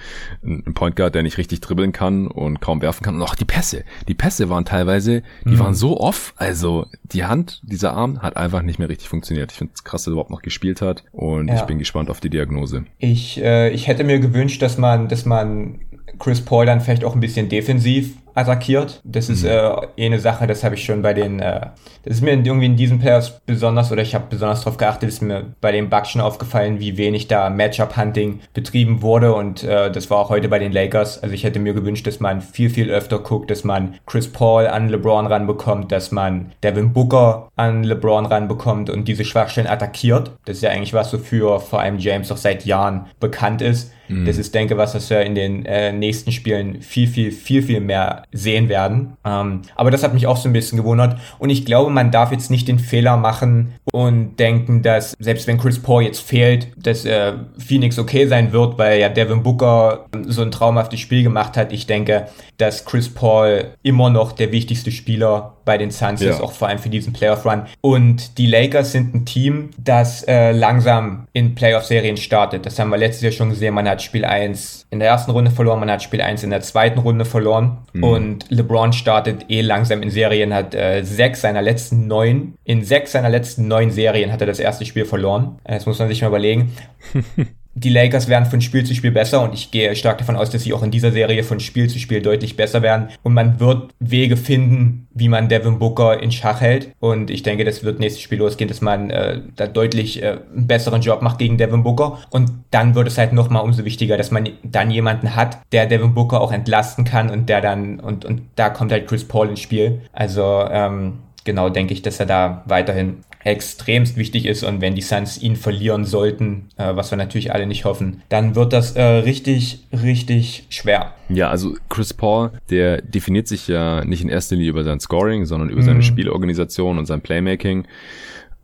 ein Point Guard, der nicht richtig dribbeln kann und kaum werfen kann. Und auch die Pässe. Die Pässe waren teilweise, die mhm. waren so off. Also die Hand, dieser Arm hat einfach nicht mehr richtig funktioniert. Ich finde es krass, dass er überhaupt noch gespielt hat und ja. ich bin gespannt auf die Diagnose. Ich, äh, ich hätte mir gewünscht, dass man, dass man Chris Paul dann vielleicht auch ein bisschen defensiv attackiert. Das ist mhm. äh, eh eine Sache, das habe ich schon bei den, äh, das ist mir irgendwie in diesen Players besonders, oder ich habe besonders darauf geachtet, ist mir bei den Bucks schon aufgefallen, wie wenig da Matchup-Hunting betrieben wurde und äh, das war auch heute bei den Lakers. Also ich hätte mir gewünscht, dass man viel, viel öfter guckt, dass man Chris Paul an LeBron ranbekommt, dass man Devin Booker an LeBron ranbekommt und diese Schwachstellen attackiert. Das ist ja eigentlich was, wofür vor allem James auch seit Jahren bekannt ist. Mhm. Das ist, denke was, was wir in den äh, nächsten Spielen viel, viel, viel, viel mehr sehen werden. Ähm, aber das hat mich auch so ein bisschen gewundert. Und ich glaube, man darf jetzt nicht den Fehler machen und denken, dass selbst wenn Chris Paul jetzt fehlt, dass äh, Phoenix okay sein wird, weil ja Devin Booker so ein traumhaftes Spiel gemacht hat. Ich denke, dass Chris Paul immer noch der wichtigste Spieler bei den Suns ja. ist, auch vor allem für diesen Playoff-Run. Und die Lakers sind ein Team, das äh, langsam in Playoff-Serien startet. Das haben wir letztes Jahr schon gesehen. Man hat Spiel 1 in der ersten Runde verloren, man hat Spiel 1 in der zweiten Runde verloren. Mhm. Und LeBron startet eh langsam in Serien, hat äh, sechs seiner letzten neun, in sechs seiner letzten neun Serien hat er das erste Spiel verloren. Das muss man sich mal überlegen. die Lakers werden von Spiel zu Spiel besser und ich gehe stark davon aus, dass sie auch in dieser Serie von Spiel zu Spiel deutlich besser werden. Und man wird Wege finden, wie man Devin Booker in Schach hält. Und ich denke, das wird nächstes Spiel losgehen, dass man äh, da deutlich äh, einen besseren Job macht gegen Devin Booker. Und dann wird es halt nochmal umso wichtiger, dass man dann jemanden hat, der Devin Booker auch entlasten kann und der dann und, und da kommt halt Chris Paul ins Spiel. Also ähm, genau denke ich, dass er da weiterhin extremst wichtig ist und wenn die Suns ihn verlieren sollten, äh, was wir natürlich alle nicht hoffen, dann wird das äh, richtig, richtig schwer. Ja, also Chris Paul, der definiert sich ja nicht in erster Linie über sein Scoring, sondern über mhm. seine Spielorganisation und sein Playmaking.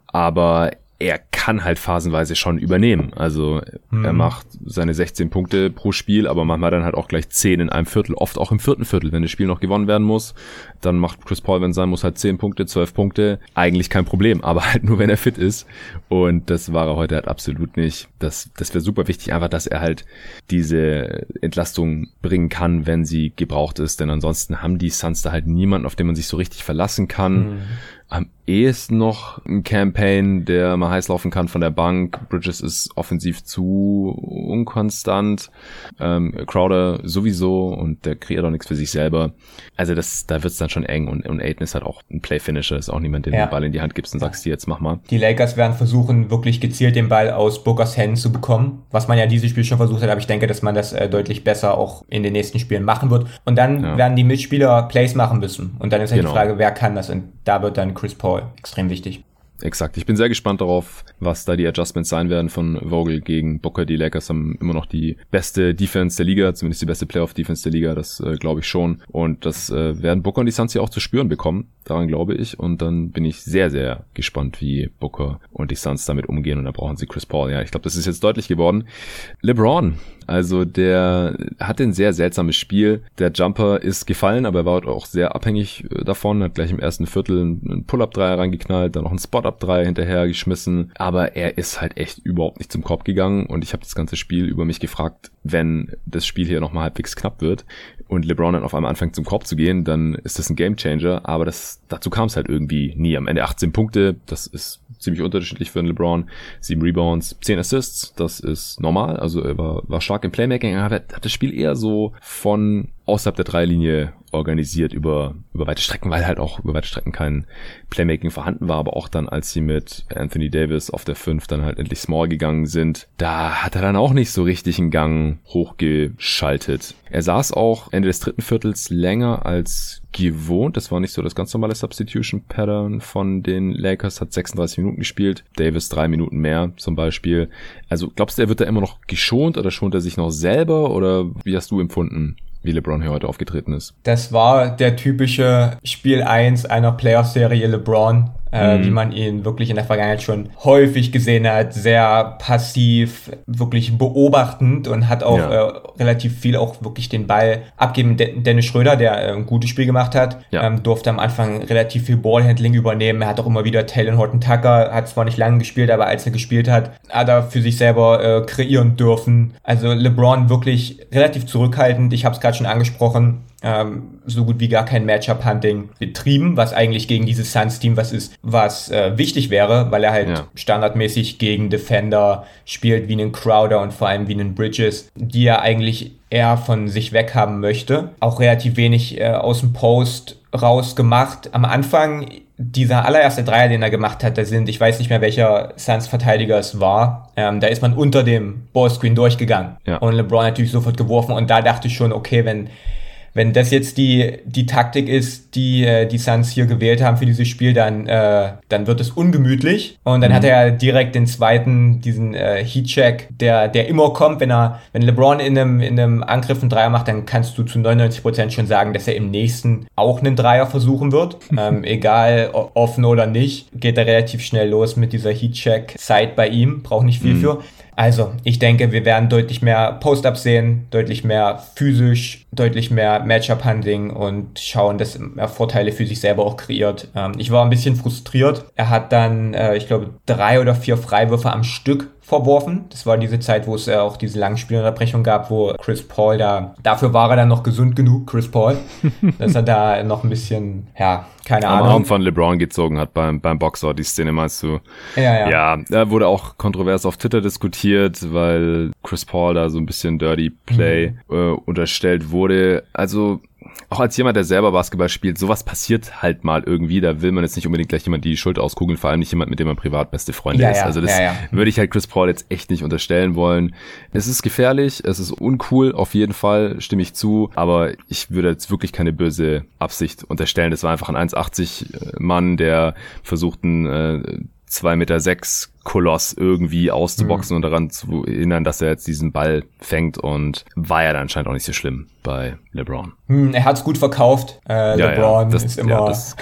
Aber er kann halt phasenweise schon übernehmen. Also mhm. er macht seine 16 Punkte pro Spiel, aber manchmal dann halt auch gleich 10 in einem Viertel, oft auch im vierten Viertel, wenn das Spiel noch gewonnen werden muss. Dann macht Chris Paul, wenn sein muss, halt 10 Punkte, 12 Punkte. Eigentlich kein Problem, aber halt nur, wenn er fit ist. Und das war er heute halt absolut nicht. Das, das wäre super wichtig, einfach, dass er halt diese Entlastung bringen kann, wenn sie gebraucht ist. Denn ansonsten haben die Suns da halt niemanden, auf den man sich so richtig verlassen kann. Mhm am ehesten noch ein Campaign, der mal heiß laufen kann von der Bank. Bridges ist offensiv zu unkonstant. Ähm, Crowder sowieso und der kreiert auch nichts für sich selber. Also das, da wird's dann schon eng und, und Aiden ist halt auch ein Play-Finisher, ist auch niemand, der ja. den Ball in die Hand gibst und sagst, hier, jetzt mach mal. Die Lakers werden versuchen, wirklich gezielt den Ball aus Bookers Händen zu bekommen, was man ja dieses Spiel schon versucht hat, aber ich denke, dass man das äh, deutlich besser auch in den nächsten Spielen machen wird. Und dann ja. werden die Mitspieler Plays machen müssen. Und dann ist halt genau. die Frage, wer kann das? Und da wird dann Chris Paul extrem wichtig. Exakt. Ich bin sehr gespannt darauf, was da die Adjustments sein werden von Vogel gegen Booker. Die Lakers haben immer noch die beste Defense der Liga, zumindest die beste Playoff-Defense der Liga, das äh, glaube ich schon. Und das äh, werden Booker und die Suns ja auch zu spüren bekommen. Daran glaube ich. Und dann bin ich sehr, sehr gespannt, wie Booker und die Suns damit umgehen. Und da brauchen sie Chris Paul. Ja, ich glaube, das ist jetzt deutlich geworden. LeBron also der hatte ein sehr seltsames Spiel. Der Jumper ist gefallen, aber er war auch sehr abhängig äh, davon, hat gleich im ersten Viertel einen Pull-Up-Dreier reingeknallt, dann noch einen Spot-Up-Dreier hinterher geschmissen. Aber er ist halt echt überhaupt nicht zum Korb gegangen und ich habe das ganze Spiel über mich gefragt, wenn das Spiel hier nochmal halbwegs knapp wird und LeBron dann auf einmal anfängt zum Korb zu gehen, dann ist das ein Gamechanger. aber das, dazu kam es halt irgendwie nie. Am Ende 18 Punkte, das ist ziemlich unterschiedlich für einen LeBron. Sieben Rebounds, zehn Assists, das ist normal. Also er war, war stark im Playmaking, aber hat das Spiel eher so von außerhalb der Dreilinie organisiert über, über weite Strecken, weil halt auch über weite Strecken kein Playmaking vorhanden war, aber auch dann, als sie mit Anthony Davis auf der 5 dann halt endlich small gegangen sind, da hat er dann auch nicht so richtig einen Gang hochgeschaltet. Er saß auch Ende des dritten Viertels länger als gewohnt. Das war nicht so das ganz normale Substitution Pattern von den Lakers. Hat 36 Minuten gespielt. Davis drei Minuten mehr zum Beispiel. Also glaubst du, er wird da immer noch geschont oder schont er sich noch selber oder wie hast du empfunden? Wie LeBron hier heute aufgetreten ist. Das war der typische Spiel 1 einer Playoff-Serie LeBron äh, mhm. wie man ihn wirklich in der Vergangenheit schon häufig gesehen hat. Sehr passiv, wirklich beobachtend und hat auch ja. äh, relativ viel auch wirklich den Ball abgeben. Dennis Schröder, der äh, ein gutes Spiel gemacht hat, ja. ähm, durfte am Anfang relativ viel Ballhandling übernehmen. Er hat auch immer wieder Taylor Horton Tucker, hat zwar nicht lange gespielt, aber als er gespielt hat, hat er für sich selber äh, kreieren dürfen. Also LeBron wirklich relativ zurückhaltend. Ich habe es gerade schon angesprochen ähm, so gut wie gar kein Matchup-Hunting betrieben, was eigentlich gegen dieses Suns-Team was ist, was äh, wichtig wäre, weil er halt ja. standardmäßig gegen Defender spielt, wie einen Crowder und vor allem wie einen Bridges, die er eigentlich eher von sich weg haben möchte. Auch relativ wenig äh, aus dem Post raus gemacht. Am Anfang dieser allererste Dreier, den er gemacht hat, da sind, ich weiß nicht mehr welcher Suns-Verteidiger es war, ähm, da ist man unter dem Ballscreen durchgegangen ja. und LeBron natürlich sofort geworfen und da dachte ich schon, okay, wenn wenn das jetzt die, die Taktik ist, die äh, die Suns hier gewählt haben für dieses Spiel, dann, äh, dann wird es ungemütlich. Und dann mhm. hat er direkt den zweiten, diesen äh, Heatcheck, der, der immer kommt, wenn er, wenn LeBron in einem, in einem Angriff einen Dreier macht, dann kannst du zu 99% schon sagen, dass er im nächsten auch einen Dreier versuchen wird. ähm, egal offen oder nicht, geht er relativ schnell los mit dieser Heatcheck-Side bei ihm, braucht nicht viel mhm. für. Also, ich denke, wir werden deutlich mehr Post-Ups sehen, deutlich mehr physisch, deutlich mehr Matchup-Handling und schauen, dass er Vorteile für sich selber auch kreiert. Ähm, ich war ein bisschen frustriert. Er hat dann, äh, ich glaube, drei oder vier Freiwürfe am Stück verworfen. Das war diese Zeit, wo es ja auch diese Langspielunterbrechung gab, wo Chris Paul da, dafür war er dann noch gesund genug, Chris Paul, dass er da noch ein bisschen, ja, keine Am Ahnung. Arm von LeBron gezogen hat beim, beim Boxer, die Szene meinst du? Ja, ja. Ja, da wurde auch kontrovers auf Twitter diskutiert, weil Chris Paul da so ein bisschen Dirty Play mhm. äh, unterstellt wurde. Also auch als jemand, der selber Basketball spielt, sowas passiert halt mal irgendwie. Da will man jetzt nicht unbedingt gleich jemand die Schuld auskugeln, vor allem nicht jemand, mit dem man privat beste Freunde ja, ist. also das ja, ja. würde ich halt Chris Paul jetzt echt nicht unterstellen wollen. Es ist gefährlich, es ist uncool, auf jeden Fall, stimme ich zu. Aber ich würde jetzt wirklich keine böse Absicht unterstellen. Das war einfach ein 1,80 Mann, der versucht, einen äh, 2,6 Meter sechs Koloss irgendwie auszuboxen mhm. und daran zu erinnern, dass er jetzt diesen Ball fängt und war ja dann anscheinend auch nicht so schlimm bei LeBron. Hm, er hat's gut verkauft. Äh, ja, LeBron ja, das, ist immer. Ja, das,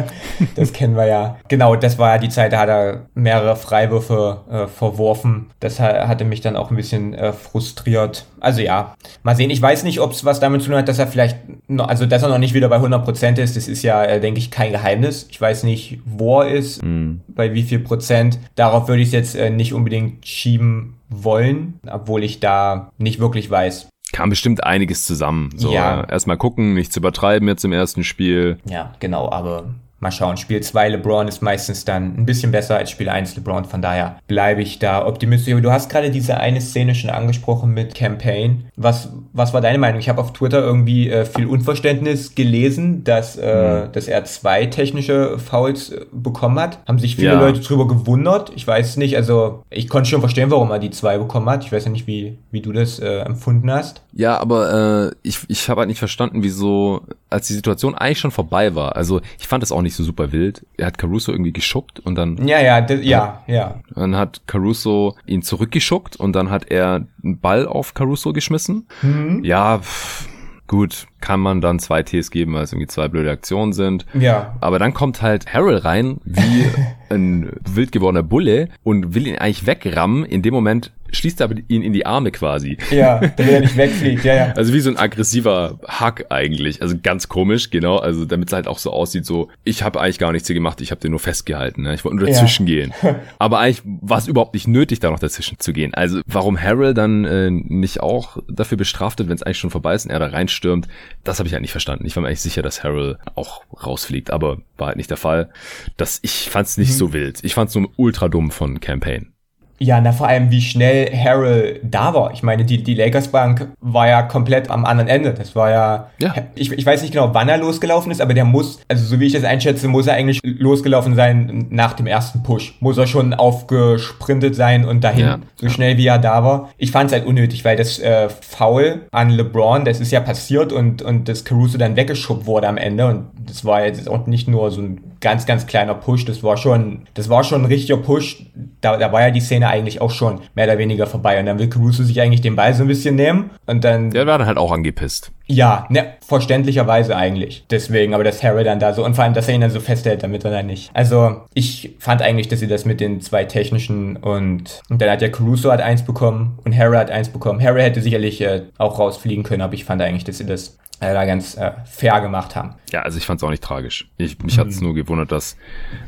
das, kennen wir ja. Genau, das war ja die Zeit, da hat er mehrere Freiwürfe äh, verworfen. Das hatte mich dann auch ein bisschen äh, frustriert. Also ja, mal sehen. Ich weiß nicht, ob es was damit zu tun hat, dass er vielleicht, noch, also dass er noch nicht wieder bei 100% ist. Das ist ja, äh, denke ich, kein Geheimnis. Ich weiß nicht, wo er ist, mhm. bei wie viel Prozent. Darauf würde ich es jetzt äh, nicht unbedingt schieben wollen, obwohl ich da nicht wirklich weiß. Kam bestimmt einiges zusammen. So, ja. erstmal gucken, nicht zu übertreiben jetzt im ersten Spiel. Ja, genau, aber mal schauen. Spiel 2 LeBron ist meistens dann ein bisschen besser als Spiel 1 LeBron, von daher bleibe ich da optimistisch. Aber du hast gerade diese eine Szene schon angesprochen mit Campaign. Was, was war deine Meinung? Ich habe auf Twitter irgendwie äh, viel Unverständnis gelesen, dass, äh, mhm. dass er zwei technische Fouls äh, bekommen hat. Haben sich viele ja. Leute drüber gewundert. Ich weiß nicht, also ich konnte schon verstehen, warum er die zwei bekommen hat. Ich weiß ja nicht, wie, wie du das äh, empfunden hast. Ja, aber äh, ich, ich habe halt nicht verstanden, wieso, als die Situation eigentlich schon vorbei war. Also ich fand es auch nicht so super wild. Er hat Caruso irgendwie geschuckt und dann. Ja, ja, ja, ja. Dann hat Caruso ihn zurückgeschuckt und dann hat er einen Ball auf Caruso geschmissen. Mhm. Ja, pff, gut, kann man dann zwei Ts geben, weil es irgendwie zwei blöde Aktionen sind. Ja. Aber dann kommt halt Harold rein, wie ein wild gewordener Bulle und will ihn eigentlich wegrammen. In dem Moment schließt er aber ihn in die Arme quasi. Ja, damit er nicht wegfliegt, ja, ja. Also wie so ein aggressiver Hack eigentlich. Also ganz komisch, genau. Also damit es halt auch so aussieht, so, ich habe eigentlich gar nichts hier gemacht, ich habe den nur festgehalten. Ne? Ich wollte nur dazwischen ja. gehen. Aber eigentlich war es überhaupt nicht nötig, da noch dazwischen zu gehen. Also warum Harold dann äh, nicht auch dafür bestraft wird, wenn es eigentlich schon vorbei ist und er da reinstürmt, das habe ich halt nicht verstanden. Ich war mir eigentlich sicher, dass Harold auch rausfliegt, aber war halt nicht der Fall. Das, ich fand es nicht mhm. so wild. Ich fand es nur ultra dumm von Campaign. Ja, na vor allem, wie schnell Harrell da war. Ich meine, die, die Lakers Bank war ja komplett am anderen Ende. Das war ja, ja. Ich, ich weiß nicht genau, wann er losgelaufen ist, aber der muss, also so wie ich das einschätze, muss er eigentlich losgelaufen sein nach dem ersten Push. Muss er schon aufgesprintet sein und dahin, ja. so schnell wie er da war. Ich fand es halt unnötig, weil das äh, Foul an LeBron, das ist ja passiert und, und das Caruso dann weggeschubbt wurde am Ende und das war jetzt auch nicht nur so ein ganz, ganz kleiner Push. Das war schon, das war schon ein richtiger Push. Da, da war ja die Szene eigentlich auch schon mehr oder weniger vorbei. Und dann will Caruso sich eigentlich den Ball so ein bisschen nehmen und dann. Der war dann halt auch angepisst. Ja, ne, verständlicherweise eigentlich. Deswegen, aber dass Harry dann da so, und vor allem, dass er ihn dann so festhält, damit er dann nicht. Also, ich fand eigentlich, dass sie das mit den zwei technischen und, und dann hat ja Caruso hat eins bekommen und Harry hat eins bekommen. Harry hätte sicherlich äh, auch rausfliegen können, aber ich fand eigentlich, dass sie das äh, da ganz äh, fair gemacht haben. Ja, also ich fand es auch nicht tragisch. Ich, mich mhm. hat es nur gewundert, dass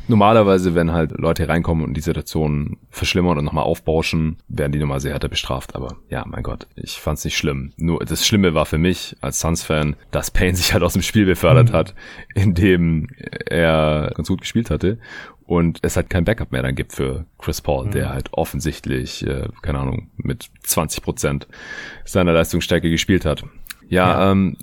normalerweise, wenn halt Leute reinkommen und die Situation verschlimmern und nochmal aufbauschen, werden die nochmal sehr härter bestraft. Aber ja, mein Gott, ich fand es nicht schlimm. Nur das Schlimme war für mich als Suns-Fan, dass Payne sich halt aus dem Spiel befördert mhm. hat, indem er ganz gut gespielt hatte und es halt kein Backup mehr dann gibt für Chris Paul, mhm. der halt offensichtlich, äh, keine Ahnung, mit 20 Prozent seiner Leistungsstärke gespielt hat. Ja, ja. Ähm,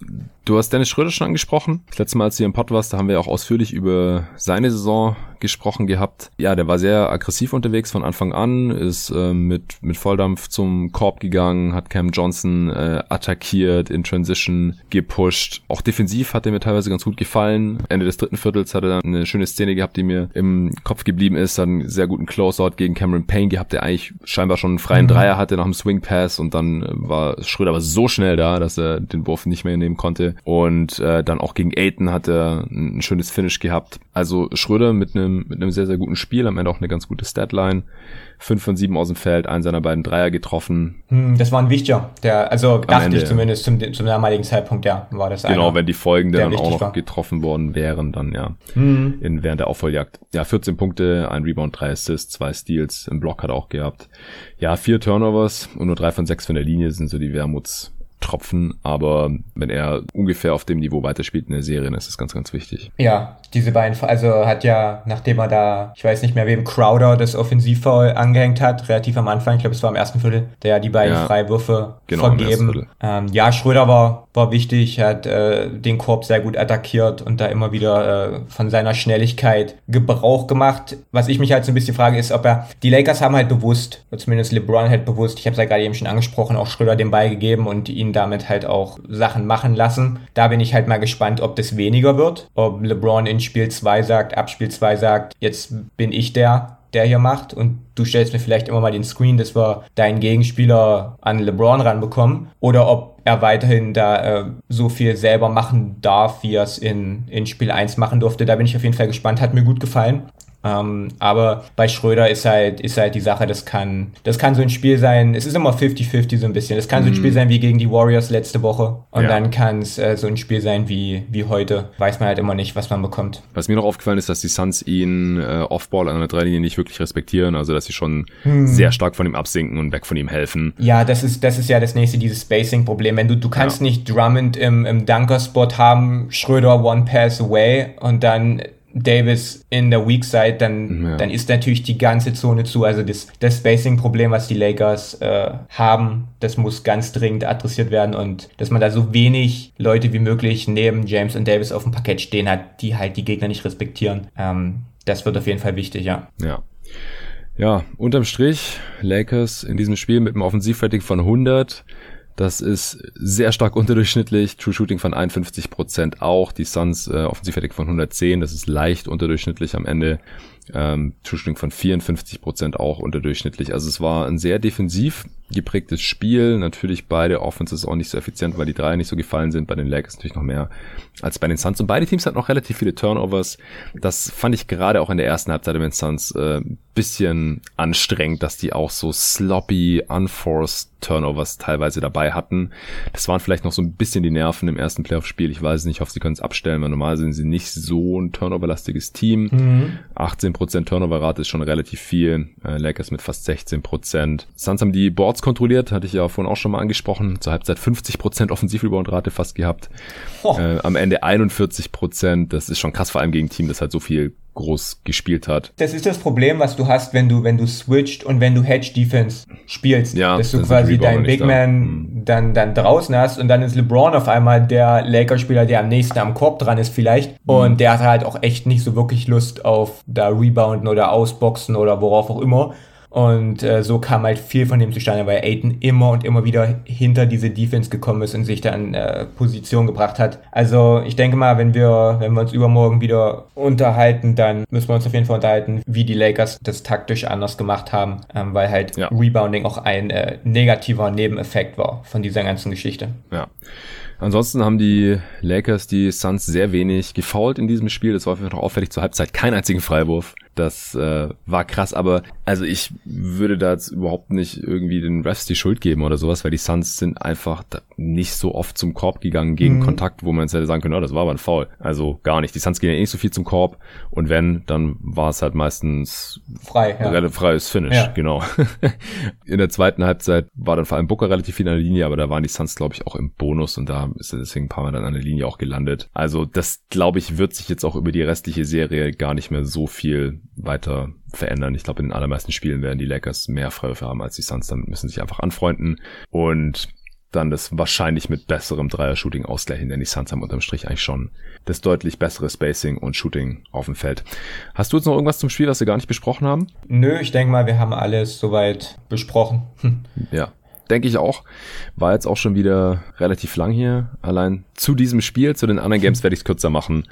du hast Dennis Schröder schon angesprochen. Das letzte Mal, als du hier im Pod warst, da haben wir auch ausführlich über seine Saison gesprochen gehabt. Ja, der war sehr aggressiv unterwegs von Anfang an, ist äh, mit, mit Volldampf zum Korb gegangen, hat Cam Johnson äh, attackiert, in Transition gepusht. Auch defensiv hat er mir teilweise ganz gut gefallen. Ende des dritten Viertels hat er dann eine schöne Szene gehabt, die mir im Kopf geblieben ist. Hat einen sehr guten Closeout gegen Cameron Payne gehabt, der eigentlich scheinbar schon einen freien mhm. Dreier hatte nach dem Swing Pass und dann äh, war Schröder aber so schnell da, dass er den Wurf nicht mehr nehmen konnte. Und äh, dann auch gegen Aiton hat er ein schönes Finish gehabt. Also Schröder mit einem mit einem sehr, sehr guten Spiel, am Ende auch eine ganz gute Statline. 5 von 7 aus dem Feld, einen seiner beiden Dreier getroffen. Hm, das war ein wichtiger, der, also dachte ich zumindest zum, zum damaligen Zeitpunkt, ja, war das Genau, einer, wenn die Folgende dann auch noch war. getroffen worden wären, dann ja, hm. in, während der Aufholjagd. Ja, 14 Punkte, ein Rebound, drei Assists, zwei Steals, im Block hat er auch gehabt. Ja, vier Turnovers und nur drei von sechs von der Linie sind so die Wermuts Tropfen, aber wenn er ungefähr auf dem Niveau weiterspielt in der Serie, dann ist das ganz, ganz wichtig. Ja, diese beiden, also hat ja, nachdem er da, ich weiß nicht mehr, wem Crowder das Offensivfoul angehängt hat, relativ am Anfang, ich glaube, es war im ersten Viertel, der die beiden ja, Freiwürfe genau, vergeben. Ähm, ja, Schröder war, war wichtig, hat äh, den Korb sehr gut attackiert und da immer wieder äh, von seiner Schnelligkeit Gebrauch gemacht. Was ich mich halt so ein bisschen frage, ist, ob er, die Lakers haben halt bewusst, zumindest LeBron halt bewusst, ich habe es ja gerade eben schon angesprochen, auch Schröder den Ball gegeben und ihn damit halt auch Sachen machen lassen. Da bin ich halt mal gespannt, ob das weniger wird, ob LeBron in Spiel 2 sagt, ab Spiel 2 sagt, jetzt bin ich der, der hier macht und du stellst mir vielleicht immer mal den Screen, dass wir deinen Gegenspieler an LeBron ranbekommen oder ob er weiterhin da äh, so viel selber machen darf, wie er es in, in Spiel 1 machen durfte. Da bin ich auf jeden Fall gespannt, hat mir gut gefallen. Ähm, aber bei Schröder ist halt, ist halt die Sache, das kann, das kann so ein Spiel sein, es ist immer 50-50 so ein bisschen. Das kann so ein Spiel mhm. sein wie gegen die Warriors letzte Woche. Und ja. dann kann es äh, so ein Spiel sein wie, wie heute. Weiß man halt immer nicht, was man bekommt. Was mir noch aufgefallen ist, dass die Suns ihn äh, Offball an der Dreilinie nicht wirklich respektieren. Also, dass sie schon hm. sehr stark von ihm absinken und weg von ihm helfen. Ja, das ist, das ist ja das nächste, dieses Spacing-Problem. Wenn du, du kannst ja. nicht Drummond im, im Dunker-Spot haben, Schröder one pass away und dann Davis in der Weak Side, dann, ja. dann ist natürlich die ganze Zone zu. Also das, das Spacing-Problem, was die Lakers äh, haben, das muss ganz dringend adressiert werden und dass man da so wenig Leute wie möglich neben James und Davis auf dem Parkett stehen hat, die halt die Gegner nicht respektieren. Ähm, das wird auf jeden Fall wichtig, ja. Ja. Ja, unterm Strich, Lakers in diesem Spiel mit einem Offensivrating von 100. Das ist sehr stark unterdurchschnittlich. True Shooting von 51% auch. Die Suns äh, Offensivrating von 110. Das ist leicht unterdurchschnittlich am Ende. Ähm, Shooting von 54% auch unterdurchschnittlich. Also es war ein sehr defensiv geprägtes Spiel. Natürlich beide Offenses auch nicht so effizient, weil die drei nicht so gefallen sind. Bei den Lakers natürlich noch mehr als bei den Suns. Und beide Teams hatten noch relativ viele Turnovers. Das fand ich gerade auch in der ersten Halbzeit bei den Suns äh, bisschen anstrengend, dass die auch so sloppy, unforced Turnovers teilweise dabei hatten. Das waren vielleicht noch so ein bisschen die Nerven im ersten Playoff-Spiel. Ich weiß nicht, ich hoffe, sie können es abstellen, weil normal sind sie nicht so ein turnoverlastiges Team. Mhm. 18% Turnover-Rate ist schon relativ viel. Äh, Lakers mit fast 16%. Suns haben die Boards kontrolliert, hatte ich ja vorhin auch schon mal angesprochen. Zur Halbzeit 50% Offensiv-Rebound-Rate fast gehabt. Oh. Äh, am Ende 41%. Das ist schon krass, vor allem gegen ein Team, das halt so viel groß gespielt hat. Das ist das Problem, was du hast, wenn du, wenn du switcht und wenn du Hedge Defense spielst. Ja, dass du quasi deinen Big Man mhm. dann, dann draußen hast und dann ist LeBron auf einmal der Lakers-Spieler, der am nächsten am Korb dran ist vielleicht. Mhm. Und der hat halt auch echt nicht so wirklich Lust auf da Rebounden oder Ausboxen oder worauf auch immer. Und äh, so kam halt viel von dem zustande, weil Aiton immer und immer wieder hinter diese Defense gekommen ist und sich dann äh, Position gebracht hat. Also ich denke mal, wenn wir, wenn wir uns übermorgen wieder unterhalten, dann müssen wir uns auf jeden Fall unterhalten, wie die Lakers das taktisch anders gemacht haben, ähm, weil halt ja. Rebounding auch ein äh, negativer Nebeneffekt war von dieser ganzen Geschichte. Ja. Ansonsten haben die Lakers die Suns sehr wenig gefoult in diesem Spiel. Das war auf jeden Fall noch auffällig zur Halbzeit. Kein einzigen Freiwurf. Das äh, war krass, aber also ich würde da jetzt überhaupt nicht irgendwie den Refs die Schuld geben oder sowas, weil die Suns sind einfach nicht so oft zum Korb gegangen gegen mhm. Kontakt, wo man jetzt hätte sagen können, oh, das war aber ein Foul. Also gar nicht. Die Suns gehen ja eh nicht so viel zum Korb und wenn, dann war es halt meistens frei, ja. relativ freies Finish, ja. genau. In der zweiten Halbzeit war dann vor allem Booker relativ viel an der Linie, aber da waren die Suns, glaube ich, auch im Bonus und da ist er deswegen ein paar Mal dann an der Linie auch gelandet. Also das, glaube ich, wird sich jetzt auch über die restliche Serie gar nicht mehr so viel weiter verändern. Ich glaube, in den allermeisten Spielen werden die Lakers mehr Freiwürfe haben als die Suns. Damit müssen sich einfach anfreunden. Und dann das wahrscheinlich mit besserem Dreier-Shooting ausgleichen, denn die Suns haben unterm Strich eigentlich schon das deutlich bessere Spacing und Shooting auf dem Feld. Hast du jetzt noch irgendwas zum Spiel, was wir gar nicht besprochen haben? Nö, ich denke mal, wir haben alles soweit besprochen. ja, denke ich auch. War jetzt auch schon wieder relativ lang hier. Allein zu diesem Spiel, zu den anderen Games werde ich es kürzer machen.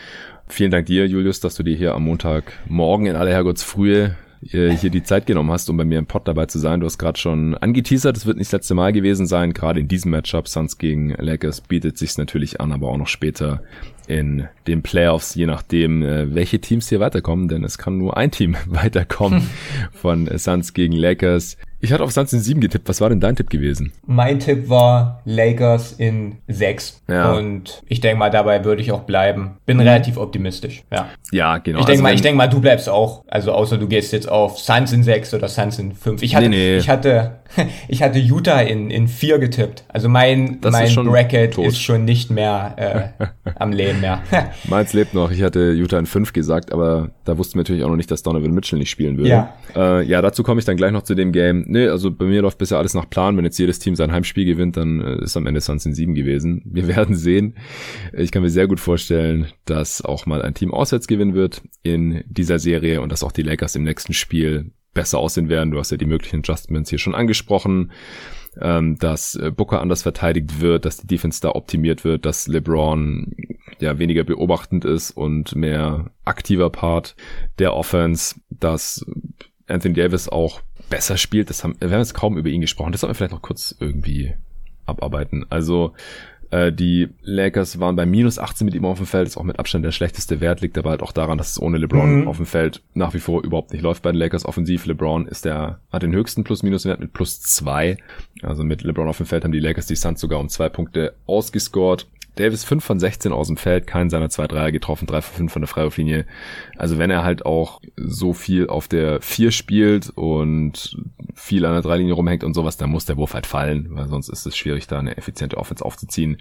Vielen Dank dir, Julius, dass du dir hier am Montagmorgen in aller Herrgottsfrühe äh, hier die Zeit genommen hast, um bei mir im Pod dabei zu sein. Du hast gerade schon angeteasert, es wird nicht das letzte Mal gewesen sein. Gerade in diesem Matchup Suns gegen Lakers bietet sich's natürlich an, aber auch noch später in den Playoffs, je nachdem, äh, welche Teams hier weiterkommen, denn es kann nur ein Team weiterkommen von Suns gegen Lakers. Ich hatte auf Suns in 7 getippt. Was war denn dein Tipp gewesen? Mein Tipp war Lakers in 6. Ja. Und ich denke mal, dabei würde ich auch bleiben. Bin relativ optimistisch. Ja, ja genau. Ich denke also mal, ich denke mal, du bleibst auch. Also außer du gehst jetzt auf Suns in 6 oder Suns in 5. Ich hatte, nee, nee. ich hatte, ich hatte Utah in, in 4 getippt. Also mein, das mein ist Bracket tot. ist schon nicht mehr äh, am Leben mehr. Meins lebt noch. Ich hatte Utah in 5 gesagt, aber da wussten wir natürlich auch noch nicht, dass Donovan Mitchell nicht spielen würde. Ja, äh, ja dazu komme ich dann gleich noch zu dem Game nee, also bei mir läuft bisher alles nach Plan. Wenn jetzt jedes Team sein Heimspiel gewinnt, dann äh, ist am Ende Suns in sieben gewesen. Wir werden sehen. Ich kann mir sehr gut vorstellen, dass auch mal ein Team auswärts gewinnen wird in dieser Serie und dass auch die Lakers im nächsten Spiel besser aussehen werden. Du hast ja die möglichen Adjustments hier schon angesprochen ähm, dass äh, Booker anders verteidigt wird, dass die Defense da optimiert wird, dass LeBron ja weniger beobachtend ist und mehr aktiver Part der Offense, dass Anthony Davis auch besser spielt. Das haben, wir haben jetzt kaum über ihn gesprochen. Das sollten wir vielleicht noch kurz irgendwie abarbeiten. Also äh, die Lakers waren bei minus 18 mit ihm auf dem Feld, ist auch mit Abstand der schlechteste Wert, liegt aber halt auch daran, dass es ohne LeBron mhm. auf dem Feld nach wie vor überhaupt nicht läuft bei den Lakers offensiv. LeBron ist der, hat den höchsten Plus-Minus-Wert mit plus zwei. Also mit LeBron auf dem Feld haben die Lakers die Suns sogar um zwei Punkte ausgescored. Davis 5 von 16 aus dem Feld, keinen seiner zwei Dreier getroffen, 3 von 5 von der Freiwurflinie. Also wenn er halt auch so viel auf der 4 spielt und viel an der Dreilinie rumhängt und sowas, dann muss der Wurf halt fallen, weil sonst ist es schwierig, da eine effiziente Offense aufzuziehen.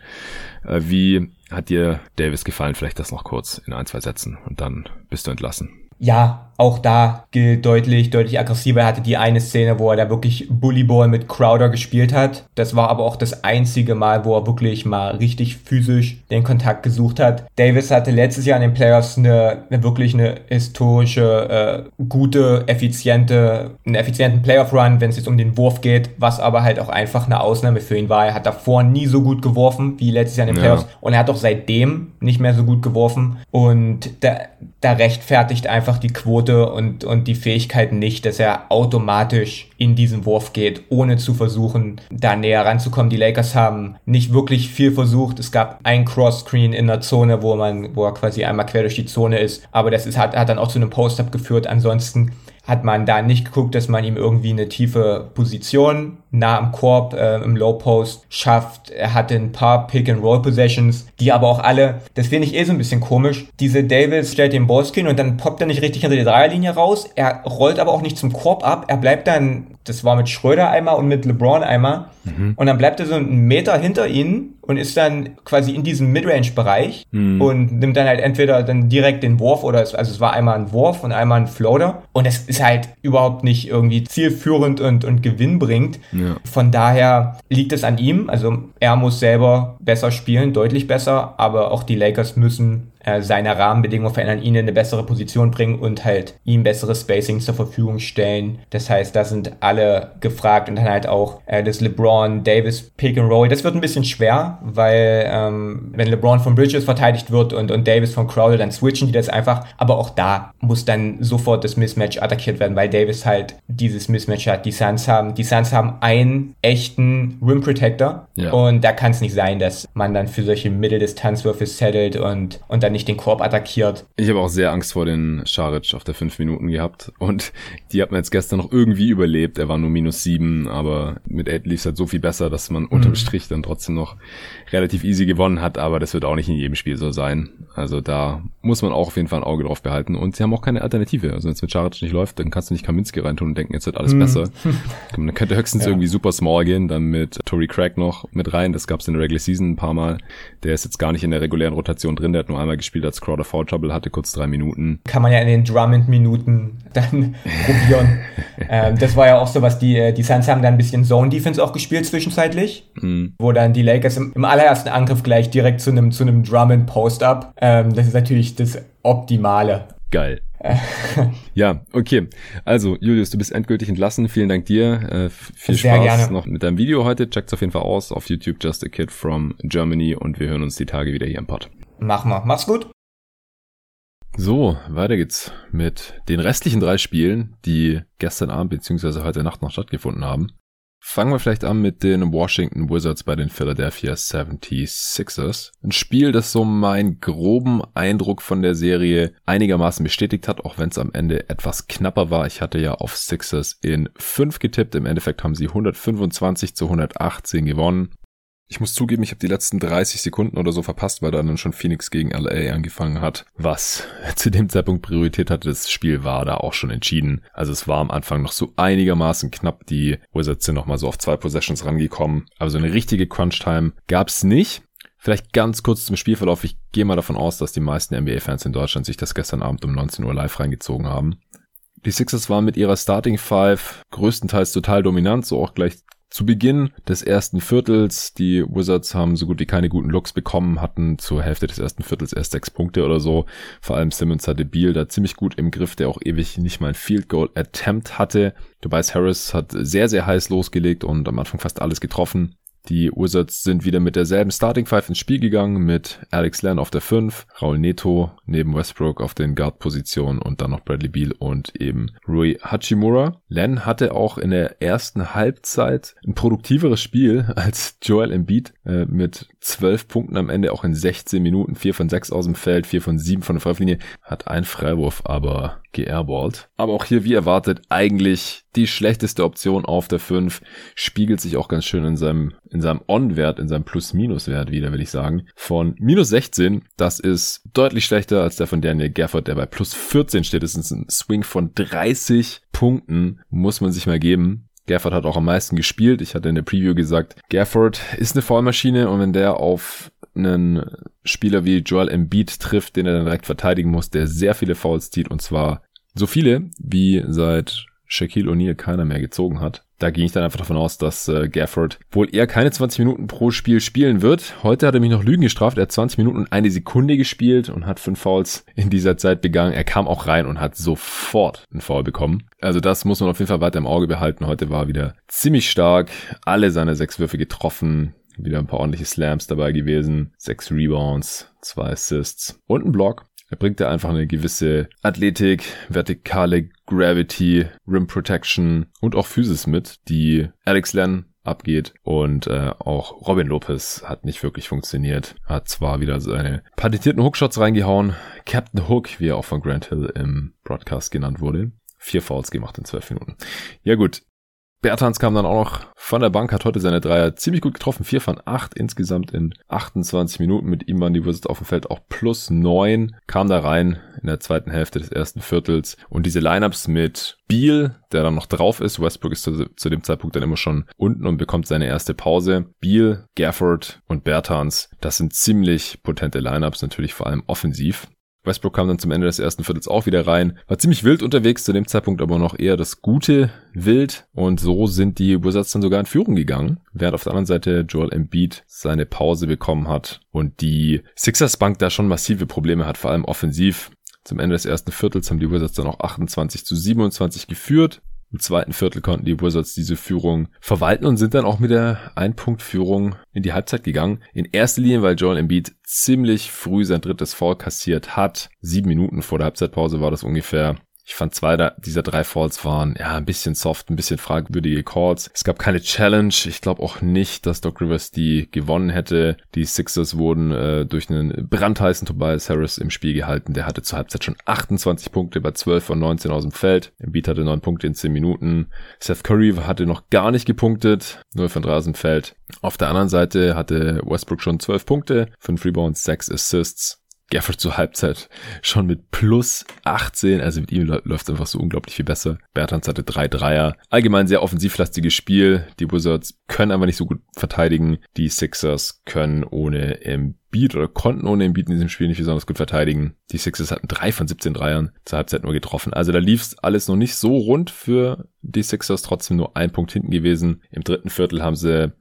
Äh, wie hat dir Davis gefallen? Vielleicht das noch kurz in ein, zwei Sätzen und dann bist du entlassen. Ja, auch da gilt deutlich, deutlich aggressiver. Er hatte die eine Szene, wo er da wirklich Bullyball mit Crowder gespielt hat. Das war aber auch das einzige Mal, wo er wirklich mal richtig physisch den Kontakt gesucht hat. Davis hatte letztes Jahr in den Playoffs eine, eine wirklich eine historische, äh, gute, effiziente, einen effizienten Playoff-Run, wenn es jetzt um den Wurf geht, was aber halt auch einfach eine Ausnahme für ihn war. Er hat davor nie so gut geworfen wie letztes Jahr in den Playoffs ja. und er hat auch seitdem nicht mehr so gut geworfen und da, da rechtfertigt einfach die Quote Quote und, und die Fähigkeiten nicht, dass er automatisch in diesen Wurf geht, ohne zu versuchen, da näher ranzukommen. Die Lakers haben nicht wirklich viel versucht. Es gab ein Cross-Screen in der Zone, wo man, wo er quasi einmal quer durch die Zone ist. Aber das ist, hat, hat dann auch zu einem Post-Up geführt. Ansonsten hat man da nicht geguckt, dass man ihm irgendwie eine tiefe Position nah am Korb äh, im Low Post schafft. Er hatte ein paar Pick and Roll Possessions, die aber auch alle, das finde ich eh so ein bisschen komisch. Diese Davis stellt den Ballscreen und dann poppt er nicht richtig hinter die Dreierlinie raus. Er rollt aber auch nicht zum Korb ab. Er bleibt dann, das war mit Schröder einmal und mit LeBron einmal. Mhm. Und dann bleibt er so einen Meter hinter ihnen und ist dann quasi in diesem Midrange-Bereich mhm. und nimmt dann halt entweder dann direkt den Wurf oder es, also es war einmal ein Wurf und einmal ein Floater und es ist halt überhaupt nicht irgendwie zielführend und, und gewinnbringend. Ja. Von daher liegt es an ihm, also er muss selber besser spielen, deutlich besser, aber auch die Lakers müssen äh, seine Rahmenbedingungen verändern, ihn in eine bessere Position bringen und halt ihm bessere Spacing zur Verfügung stellen. Das heißt, da sind alle gefragt und dann halt auch äh, das LeBron Davis Pick and Roll. Das wird ein bisschen schwer, weil ähm, wenn LeBron von Bridges verteidigt wird und, und Davis von Crowder, dann switchen die das einfach. Aber auch da muss dann sofort das Mismatch attackiert werden, weil Davis halt dieses Mismatch hat. Die Suns haben, die Suns haben einen echten Rim Protector ja. und da kann es nicht sein, dass man dann für solche Mitteldistanzwürfe settelt und, und dann nicht den Korb attackiert. Ich habe auch sehr Angst vor den Scharic auf der 5 Minuten gehabt und die hat man jetzt gestern noch irgendwie überlebt. Er war nur minus 7, aber mit 8 lief es halt so viel besser, dass man unterm mhm. Strich dann trotzdem noch relativ easy gewonnen hat, aber das wird auch nicht in jedem Spiel so sein. Also da muss man auch auf jeden Fall ein Auge drauf behalten und sie haben auch keine Alternative. Also wenn es mit Scharic nicht läuft, dann kannst du nicht Kaminski reintun und denken, jetzt wird alles mhm. besser. Man könnte höchstens ja. irgendwie super small gehen, dann mit Tory Craig noch mit rein. Das gab es in der Regular Season ein paar Mal. Der ist jetzt gar nicht in der regulären Rotation drin, der hat nur einmal gespielt, als Crowder Foul Trouble hatte, kurz drei Minuten. Kann man ja in den Drummond-Minuten dann probieren. ähm, das war ja auch so, was die, äh, die Suns haben dann ein bisschen Zone-Defense auch gespielt zwischenzeitlich, mhm. wo dann die Lakers im, im, allerersten Angriff gleich direkt zu einem zu einem Drummond-Post-Up. Ähm, das ist natürlich das Optimale. Geil. ja, okay. Also, Julius, du bist endgültig entlassen. Vielen Dank dir. Äh, viel Sehr Spaß gerne. noch mit deinem Video heute. Checkt's auf jeden Fall aus auf YouTube Just a Kid from Germany und wir hören uns die Tage wieder hier im Pod. Mach mal. Mach's gut. So, weiter geht's mit den restlichen drei Spielen, die gestern Abend bzw. heute Nacht noch stattgefunden haben. Fangen wir vielleicht an mit den Washington Wizards bei den Philadelphia 76ers. Ein Spiel, das so meinen groben Eindruck von der Serie einigermaßen bestätigt hat, auch wenn es am Ende etwas knapper war. Ich hatte ja auf Sixers in 5 getippt. Im Endeffekt haben sie 125 zu 118 gewonnen. Ich muss zugeben, ich habe die letzten 30 Sekunden oder so verpasst, weil dann schon Phoenix gegen LA angefangen hat. Was zu dem Zeitpunkt Priorität hatte, das Spiel war da auch schon entschieden. Also es war am Anfang noch so einigermaßen knapp. Die Wizards sind nochmal so auf zwei Possessions rangekommen. Aber so eine richtige Crunch-Time gab's nicht. Vielleicht ganz kurz zum Spielverlauf. Ich gehe mal davon aus, dass die meisten NBA-Fans in Deutschland sich das gestern Abend um 19 Uhr live reingezogen haben. Die Sixers waren mit ihrer Starting Five größtenteils total dominant, so auch gleich zu Beginn des ersten Viertels, die Wizards haben so gut wie keine guten Looks bekommen, hatten zur Hälfte des ersten Viertels erst sechs Punkte oder so. Vor allem Simmons hatte Beal da ziemlich gut im Griff, der auch ewig nicht mal ein Field Goal Attempt hatte. Tobias Harris hat sehr, sehr heiß losgelegt und am Anfang fast alles getroffen. Die Wizards sind wieder mit derselben Starting Five ins Spiel gegangen, mit Alex Len auf der 5, Raul Neto neben Westbrook auf den Guard-Positionen und dann noch Bradley Beal und eben Rui Hachimura. Len hatte auch in der ersten Halbzeit ein produktiveres Spiel als Joel Embiid äh, mit 12 Punkten am Ende, auch in 16 Minuten, 4 von 6 aus dem Feld, 4 von 7 von der Freiwurflinie, hat einen Freiwurf aber geairballt. Aber auch hier, wie erwartet, eigentlich die schlechteste Option auf der 5, spiegelt sich auch ganz schön in seinem, in seinem On-Wert, in seinem Plus-Minus-Wert wieder, will ich sagen. Von minus 16, das ist deutlich schlechter als der von Daniel Gafford, der bei plus 14 steht. Das ist ein Swing von 30 Punkten, muss man sich mal geben. Gafford hat auch am meisten gespielt. Ich hatte in der Preview gesagt, Gafford ist eine Vollmaschine und wenn der auf einen Spieler wie Joel Embiid trifft, den er dann direkt verteidigen muss, der sehr viele Fouls zieht und zwar so viele, wie seit Shaquille O'Neal keiner mehr gezogen hat. Da ging ich dann einfach davon aus, dass äh, Gafford wohl eher keine 20 Minuten pro Spiel spielen wird. Heute hat er mich noch Lügen gestraft. Er hat 20 Minuten und eine Sekunde gespielt und hat fünf Fouls in dieser Zeit begangen. Er kam auch rein und hat sofort einen Foul bekommen. Also das muss man auf jeden Fall weiter im Auge behalten. Heute war wieder ziemlich stark. Alle seine sechs Würfe getroffen. Wieder ein paar ordentliche Slams dabei gewesen. Sechs Rebounds, zwei Assists und ein Block. Er bringt da einfach eine gewisse Athletik, vertikale Gravity, Rim Protection und auch Physis mit, die Alex Len abgeht und äh, auch Robin Lopez hat nicht wirklich funktioniert. Hat zwar wieder seine patentierten Hookshots reingehauen, Captain Hook, wie er auch von Grant Hill im Broadcast genannt wurde. Vier Fouls gemacht in zwölf Minuten. Ja gut, Bertans kam dann auch noch von der Bank, hat heute seine Dreier ziemlich gut getroffen. Vier von acht insgesamt in 28 Minuten. Mit ihm waren die Wizards auf dem Feld auch plus neun. Kam da rein in der zweiten Hälfte des ersten Viertels. Und diese Lineups mit Beal, der dann noch drauf ist. Westbrook ist zu, zu dem Zeitpunkt dann immer schon unten und bekommt seine erste Pause. Beal, Gafford und Bertans, das sind ziemlich potente Lineups, natürlich vor allem offensiv. Westbrook kam dann zum Ende des ersten Viertels auch wieder rein. War ziemlich wild unterwegs, zu dem Zeitpunkt aber noch eher das gute Wild. Und so sind die Wizards dann sogar in Führung gegangen. Während auf der anderen Seite Joel Embiid seine Pause bekommen hat und die Sixers Bank da schon massive Probleme hat, vor allem offensiv. Zum Ende des ersten Viertels haben die Wizards dann auch 28 zu 27 geführt. Im zweiten Viertel konnten die Wizards diese Führung verwalten und sind dann auch mit der Ein-Punkt-Führung in die Halbzeit gegangen. In erster Linie, weil Joel Embiid ziemlich früh sein drittes Foul kassiert hat. Sieben Minuten vor der Halbzeitpause war das ungefähr. Ich fand zwei dieser drei Falls waren ja ein bisschen soft, ein bisschen fragwürdige Calls. Es gab keine Challenge. Ich glaube auch nicht, dass Doc Rivers die gewonnen hätte. Die Sixers wurden äh, durch einen brandheißen Tobias Harris im Spiel gehalten. Der hatte zur Halbzeit schon 28 Punkte bei 12 von 19 aus dem Feld. Embiid hatte 9 Punkte in 10 Minuten. Seth Curry hatte noch gar nicht gepunktet. 0 von 3 aus dem Feld. Auf der anderen Seite hatte Westbrook schon 12 Punkte, 5 Rebounds, 6 Assists. Gafford zur Halbzeit schon mit plus 18. Also mit ihm läuft es einfach so unglaublich viel besser. Bertans hatte drei Dreier. Allgemein sehr offensivlastiges Spiel. Die Wizards können aber nicht so gut verteidigen. Die Sixers können ohne Embiid oder konnten ohne Embiid in diesem Spiel nicht besonders gut verteidigen. Die Sixers hatten drei von 17 Dreiern zur Halbzeit nur getroffen. Also da lief es alles noch nicht so rund für die Sixers. Trotzdem nur ein Punkt hinten gewesen. Im dritten Viertel haben sie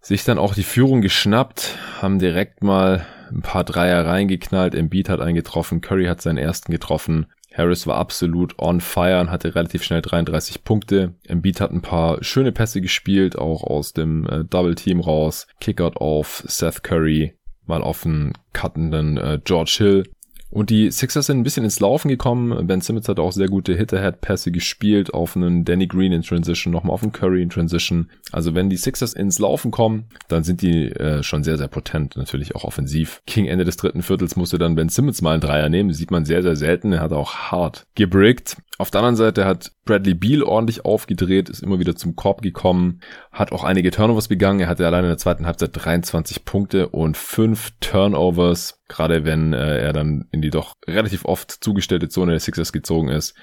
sich dann auch die Führung geschnappt, haben direkt mal ein paar Dreier reingeknallt, Embiid hat einen getroffen, Curry hat seinen ersten getroffen, Harris war absolut on fire und hatte relativ schnell 33 Punkte. Embiid hat ein paar schöne Pässe gespielt, auch aus dem äh, Double Team raus. Kickout auf Seth Curry, mal auf einen cuttenden äh, George Hill. Und die Sixers sind ein bisschen ins Laufen gekommen. Ben Simmons hat auch sehr gute Hit-Ahead-Pässe gespielt auf einen Danny Green in Transition, nochmal auf einen Curry in Transition. Also wenn die Sixers ins Laufen kommen, dann sind die äh, schon sehr, sehr potent, natürlich auch offensiv. King Ende des dritten Viertels musste dann Ben Simmons mal einen Dreier nehmen. sieht man sehr, sehr selten. Er hat auch hart gebrickt. Auf der anderen Seite hat Bradley Beal ordentlich aufgedreht, ist immer wieder zum Korb gekommen, hat auch einige Turnovers begangen. Er hatte alleine in der zweiten Halbzeit 23 Punkte und 5 Turnovers. Gerade wenn äh, er dann in die doch relativ oft zugestellte Zone der Sixers gezogen ist,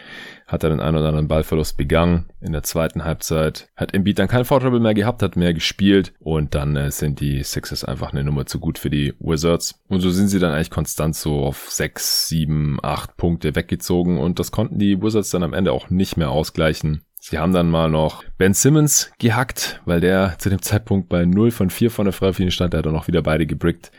hat er den einen oder anderen Ballverlust begangen. In der zweiten Halbzeit hat Embiid dann kein Foul mehr gehabt, hat mehr gespielt und dann äh, sind die Sixers einfach eine Nummer zu gut für die Wizards. Und so sind sie dann eigentlich konstant so auf 6, 7, 8 Punkte weggezogen und das konnten die Wizards dann am Ende auch nicht mehr ausgleichen. Sie haben dann mal noch Ben Simmons gehackt, weil der zu dem Zeitpunkt bei 0 von 4 von der Freiwurflinie stand. Der hat dann auch wieder beide gebrickt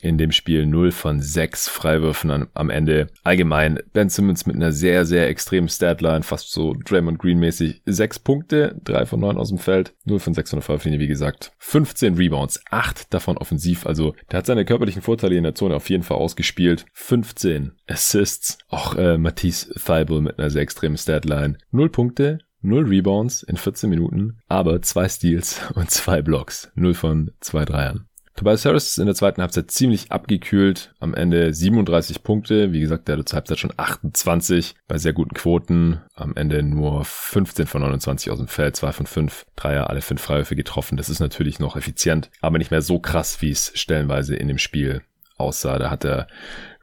in dem Spiel 0 von 6 Freiwürfen am Ende. Allgemein Ben Simmons mit einer sehr, sehr extremen Statline, fast so Draymond Green mäßig. 6 Punkte, 3 von 9 aus dem Feld, 0 von 6 von der Freiwurflinie, wie gesagt. 15 Rebounds, 8 davon offensiv, also der hat seine körperlichen Vorteile in der Zone auf jeden Fall ausgespielt. 15 Assists, auch äh, Matisse Thibault mit einer sehr extremen Statline. 0 Punkte, 0 Rebounds in 14 Minuten, aber 2 Steals und 2 Blocks. 0 von 2 Dreiern. Tobias Harris ist in der zweiten Halbzeit ziemlich abgekühlt. Am Ende 37 Punkte. Wie gesagt, der hatte zur Halbzeit schon 28 bei sehr guten Quoten. Am Ende nur 15 von 29 aus dem Feld, 2 von 5 Dreier, alle 5 Freiwürfe getroffen. Das ist natürlich noch effizient, aber nicht mehr so krass, wie es stellenweise in dem Spiel aussah. Da hat der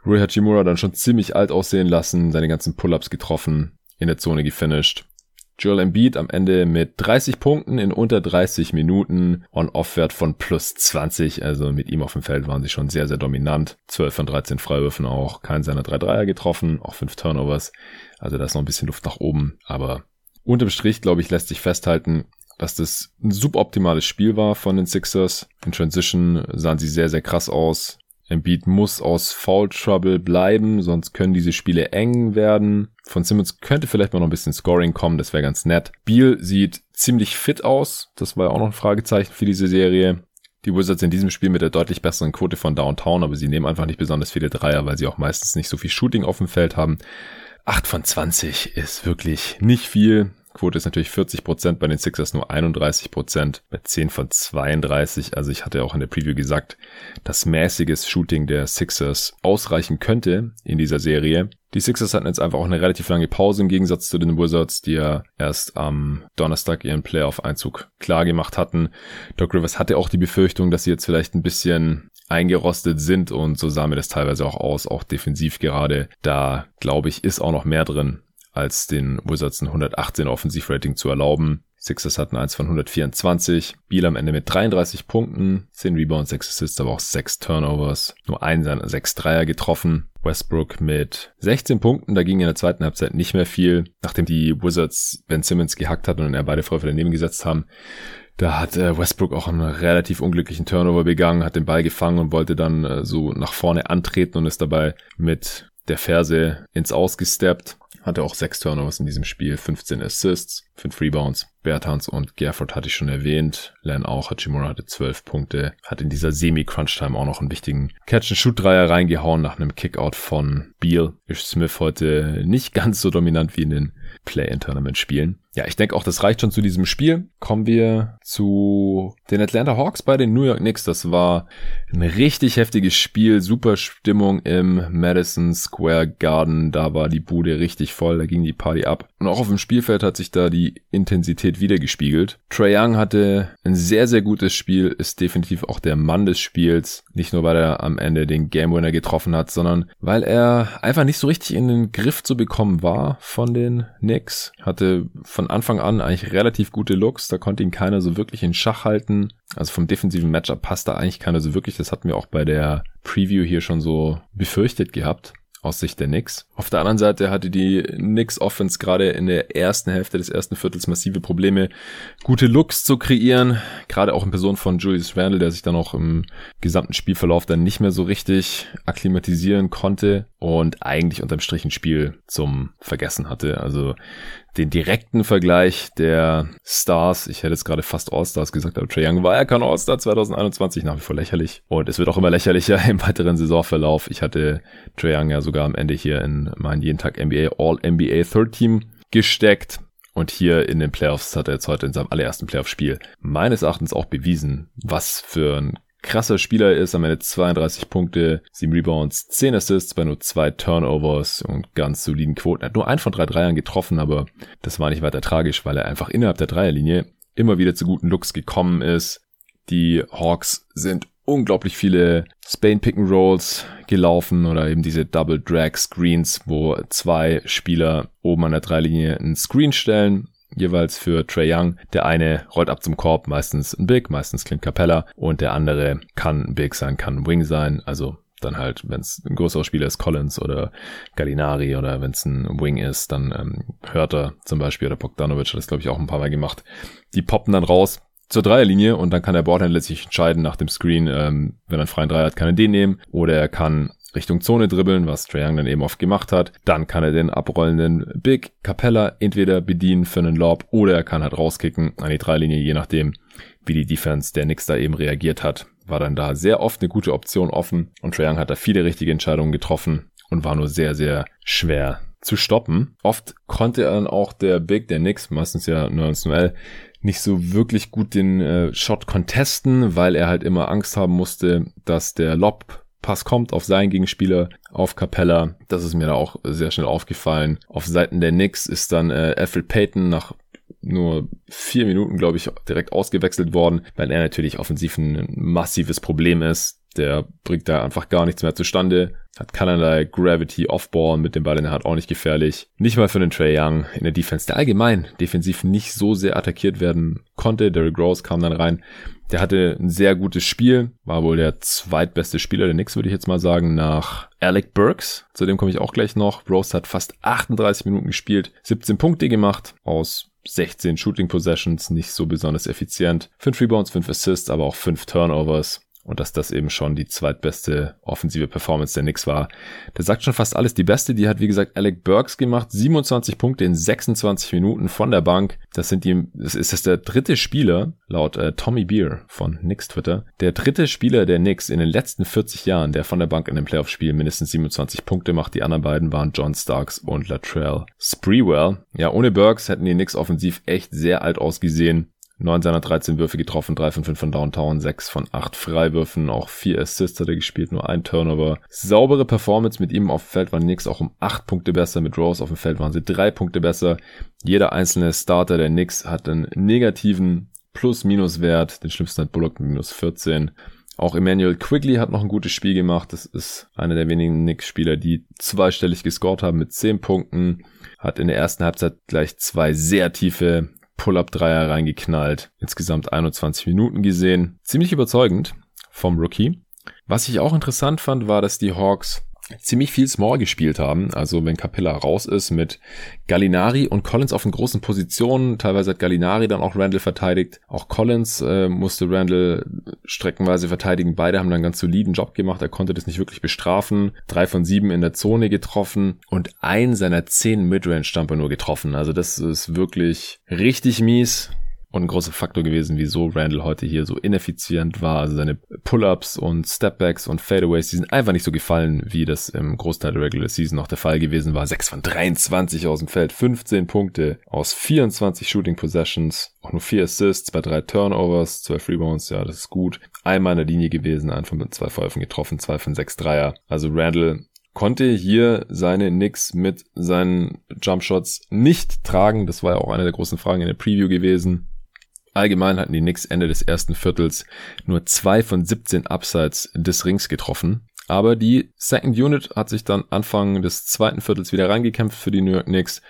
Rui Hachimura dann schon ziemlich alt aussehen lassen, seine ganzen Pull-ups getroffen, in der Zone gefinisht. Joel Embiid am Ende mit 30 Punkten in unter 30 Minuten, On-Off-Wert von plus 20, also mit ihm auf dem Feld waren sie schon sehr, sehr dominant. 12 von 13 Freiwürfen auch, kein seiner 3 Dreier getroffen, auch 5 Turnovers, also da ist noch ein bisschen Luft nach oben, aber unterm Strich, glaube ich, lässt sich festhalten, dass das ein suboptimales Spiel war von den Sixers. In Transition sahen sie sehr, sehr krass aus. Embiid muss aus Foul Trouble bleiben, sonst können diese Spiele eng werden. Von Simmons könnte vielleicht mal noch ein bisschen Scoring kommen, das wäre ganz nett. Beal sieht ziemlich fit aus, das war ja auch noch ein Fragezeichen für diese Serie. Die Wizards in diesem Spiel mit der deutlich besseren Quote von Downtown, aber sie nehmen einfach nicht besonders viele Dreier, weil sie auch meistens nicht so viel Shooting auf dem Feld haben. 8 von 20 ist wirklich nicht viel. Quote ist natürlich 40 Prozent, bei den Sixers nur 31 Prozent, bei 10 von 32. Also ich hatte auch in der Preview gesagt, dass mäßiges Shooting der Sixers ausreichen könnte in dieser Serie. Die Sixers hatten jetzt einfach auch eine relativ lange Pause im Gegensatz zu den Wizards, die ja erst am Donnerstag ihren Playoff-Einzug klar gemacht hatten. Doc Rivers hatte auch die Befürchtung, dass sie jetzt vielleicht ein bisschen eingerostet sind und so sah mir das teilweise auch aus, auch defensiv gerade. Da glaube ich, ist auch noch mehr drin als den Wizards ein 118 Offensivrating zu erlauben. Sixers hatten eins von 124. Beal am Ende mit 33 Punkten, 10 Rebounds, 6 Assists, aber auch 6 Turnovers. Nur ein seiner 6 Dreier getroffen. Westbrook mit 16 Punkten, da ging in der zweiten Halbzeit nicht mehr viel, nachdem die Wizards Ben Simmons gehackt hatten und er beide Freiwürfe daneben gesetzt haben. Da hat äh, Westbrook auch einen relativ unglücklichen Turnover begangen, hat den Ball gefangen und wollte dann äh, so nach vorne antreten und ist dabei mit der Ferse ins Ausgesteppt. Hatte auch sechs Turnovers in diesem Spiel, 15 Assists, 5 Rebounds. Bertans und Gerford hatte ich schon erwähnt. Len auch. Hachimura hatte 12 Punkte. Hat in dieser Semi-Crunch-Time auch noch einen wichtigen Catch-and-Shoot-Dreier reingehauen nach einem Kickout von Beal. Ish Smith heute nicht ganz so dominant wie in den Play-in-Tournament-Spielen. Ja, ich denke auch, das reicht schon zu diesem Spiel. Kommen wir zu den Atlanta Hawks bei den New York Knicks. Das war ein richtig heftiges Spiel. Super Stimmung im Madison Square Garden. Da war die Bude richtig voll. Da ging die Party ab. Und auch auf dem Spielfeld hat sich da die Intensität wiedergespiegelt. Trey Young hatte ein sehr, sehr gutes Spiel. Ist definitiv auch der Mann des Spiels. Nicht nur, weil er am Ende den Game Winner getroffen hat, sondern weil er einfach nicht so richtig in den Griff zu bekommen war von den Knicks. Hatte von von Anfang an eigentlich relativ gute Looks. Da konnte ihn keiner so wirklich in Schach halten. Also vom defensiven Matchup passt da eigentlich keiner so wirklich. Das hatten wir auch bei der Preview hier schon so befürchtet gehabt aus Sicht der Knicks. Auf der anderen Seite hatte die Knicks Offense gerade in der ersten Hälfte des ersten Viertels massive Probleme, gute Looks zu kreieren. Gerade auch in Person von Julius Randle, der sich dann auch im gesamten Spielverlauf dann nicht mehr so richtig akklimatisieren konnte und eigentlich unterm Strich ein Spiel zum Vergessen hatte. Also den direkten Vergleich der Stars, ich hätte jetzt gerade fast All-Stars gesagt, aber Trae Young war ja kein All-Star 2021, nach wie vor lächerlich. Und es wird auch immer lächerlicher im weiteren Saisonverlauf. Ich hatte Trae Young ja sogar am Ende hier in mein jeden Tag NBA All-NBA Third Team gesteckt. Und hier in den Playoffs hat er jetzt heute in seinem allerersten Playoff-Spiel meines Erachtens auch bewiesen, was für ein krasser Spieler ist. Am Ende 32 Punkte, 7 Rebounds, 10 Assists bei nur 2 Turnovers und ganz soliden Quoten. Er hat nur einen von drei Dreiern getroffen, aber das war nicht weiter tragisch, weil er einfach innerhalb der Dreierlinie immer wieder zu guten Looks gekommen ist. Die Hawks sind unglaublich viele Spain Pick and Rolls gelaufen oder eben diese Double Drag Screens, wo zwei Spieler oben an der Dreilinie einen Screen stellen jeweils für Trey Young. Der eine rollt ab zum Korb, meistens ein Big, meistens Clint Capella und der andere kann ein Big sein, kann ein Wing sein, also dann halt, wenn es ein größerer Spieler ist, Collins oder Gallinari oder wenn es ein Wing ist, dann ähm, Hörter zum Beispiel oder Bogdanovic hat das glaube ich auch ein paar Mal gemacht. Die poppen dann raus zur Dreierlinie und dann kann der Boardhändler sich entscheiden nach dem Screen, ähm, wenn er einen freien Dreier hat, kann er den nehmen oder er kann Richtung Zone dribbeln, was Trae Young dann eben oft gemacht hat. Dann kann er den abrollenden Big Capella entweder bedienen für einen Lob oder er kann halt rauskicken an die Dreilinie, je nachdem, wie die Defense der Knicks da eben reagiert hat. War dann da sehr oft eine gute Option offen und Trae Young hat da viele richtige Entscheidungen getroffen und war nur sehr, sehr schwer zu stoppen. Oft konnte dann auch der Big der Knicks, meistens ja 19 L, nicht so wirklich gut den äh, Shot contesten, weil er halt immer Angst haben musste, dass der Lob Pass kommt auf seinen Gegenspieler, auf Capella. Das ist mir da auch sehr schnell aufgefallen. Auf Seiten der Knicks ist dann äh, Alfred Payton nach nur vier Minuten, glaube ich, direkt ausgewechselt worden, weil er natürlich offensiv ein massives Problem ist. Der bringt da einfach gar nichts mehr zustande. Hat keinerlei Gravity Offball mit dem Ball in der Hand auch nicht gefährlich. Nicht mal für den Trey Young in der Defense, der allgemein defensiv nicht so sehr attackiert werden konnte. Derrick Rose kam dann rein. Der hatte ein sehr gutes Spiel, war wohl der zweitbeste Spieler der Knicks, würde ich jetzt mal sagen, nach Alec Burks. Zu dem komme ich auch gleich noch. Rose hat fast 38 Minuten gespielt, 17 Punkte gemacht aus 16 Shooting Possessions, nicht so besonders effizient. 5 Rebounds, 5 Assists, aber auch 5 Turnovers und dass das eben schon die zweitbeste offensive Performance der Knicks war. Das sagt schon fast alles. Die beste, die hat wie gesagt Alec Burks gemacht, 27 Punkte in 26 Minuten von der Bank. Das sind die, das ist das der dritte Spieler laut äh, Tommy Beer von Knicks Twitter, der dritte Spieler der Knicks in den letzten 40 Jahren, der von der Bank in dem Playoff-Spiel mindestens 27 Punkte macht. Die anderen beiden waren John Starks und Latrell Spreewell. Ja, ohne Burks hätten die Knicks offensiv echt sehr alt ausgesehen. 9 seiner 13 Würfe getroffen, 3 von 5 von Downtown, 6 von 8 Freiwürfen, auch 4 Assists hat er gespielt, nur ein Turnover. Saubere Performance mit ihm auf dem Feld waren Knicks auch um 8 Punkte besser, mit Rose auf dem Feld waren sie 3 Punkte besser. Jeder einzelne Starter der Knicks hat einen negativen Plus-Minus-Wert, den schlimmsten hat Bullock mit minus 14. Auch Emmanuel Quigley hat noch ein gutes Spiel gemacht. Das ist einer der wenigen Knicks-Spieler, die zweistellig gescored haben mit 10 Punkten. Hat in der ersten Halbzeit gleich zwei sehr tiefe Pull-Up-Dreier reingeknallt. Insgesamt 21 Minuten gesehen. Ziemlich überzeugend vom Rookie. Was ich auch interessant fand, war, dass die Hawks ziemlich viel Small gespielt haben. Also wenn Capella raus ist mit Gallinari und Collins auf den großen Positionen. Teilweise hat Gallinari dann auch Randall verteidigt. Auch Collins äh, musste Randall streckenweise verteidigen. Beide haben dann ganz soliden Job gemacht. Er konnte das nicht wirklich bestrafen. Drei von sieben in der Zone getroffen und ein seiner zehn Midrange-Stamper nur getroffen. Also das ist wirklich richtig mies und ein großer Faktor gewesen, wieso Randall heute hier so ineffizient war. Also seine Pull-ups und Stepbacks und Fadeaways, die sind einfach nicht so gefallen, wie das im Großteil der Regular Season noch der Fall gewesen war. 6 von 23 aus dem Feld, 15 Punkte aus 24 Shooting Possessions, auch nur 4 Assists bei 3 Turnovers, 12 Rebounds, ja, das ist gut. Einmal in der Linie gewesen, ein von zwei Verläufen getroffen, zwei von sechs Dreier. Also Randall konnte hier seine Knicks mit seinen Jumpshots nicht tragen. Das war ja auch eine der großen Fragen in der Preview gewesen. Allgemein hatten die Knicks Ende des ersten Viertels nur zwei von 17 Abseits des Rings getroffen. Aber die Second Unit hat sich dann Anfang des zweiten Viertels wieder reingekämpft für die New York Knicks.